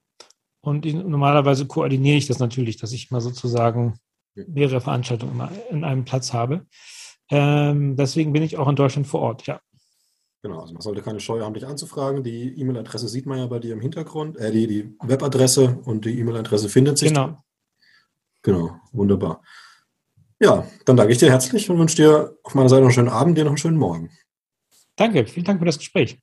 Speaker 2: Und ich, normalerweise koordiniere ich das natürlich, dass ich mal sozusagen mehrere Veranstaltungen in einem Platz habe. Ähm, deswegen bin ich auch in Deutschland vor Ort, ja.
Speaker 1: Genau, also man sollte keine Scheu haben, dich anzufragen. Die E-Mail-Adresse sieht man ja bei dir im Hintergrund, äh, die, die Webadresse und die E-Mail-Adresse findet sich.
Speaker 2: Genau.
Speaker 1: Genau, wunderbar. Ja, dann danke ich dir herzlich und wünsche dir auf meiner Seite noch einen schönen Abend, dir noch einen schönen Morgen.
Speaker 2: Danke, vielen Dank für das Gespräch.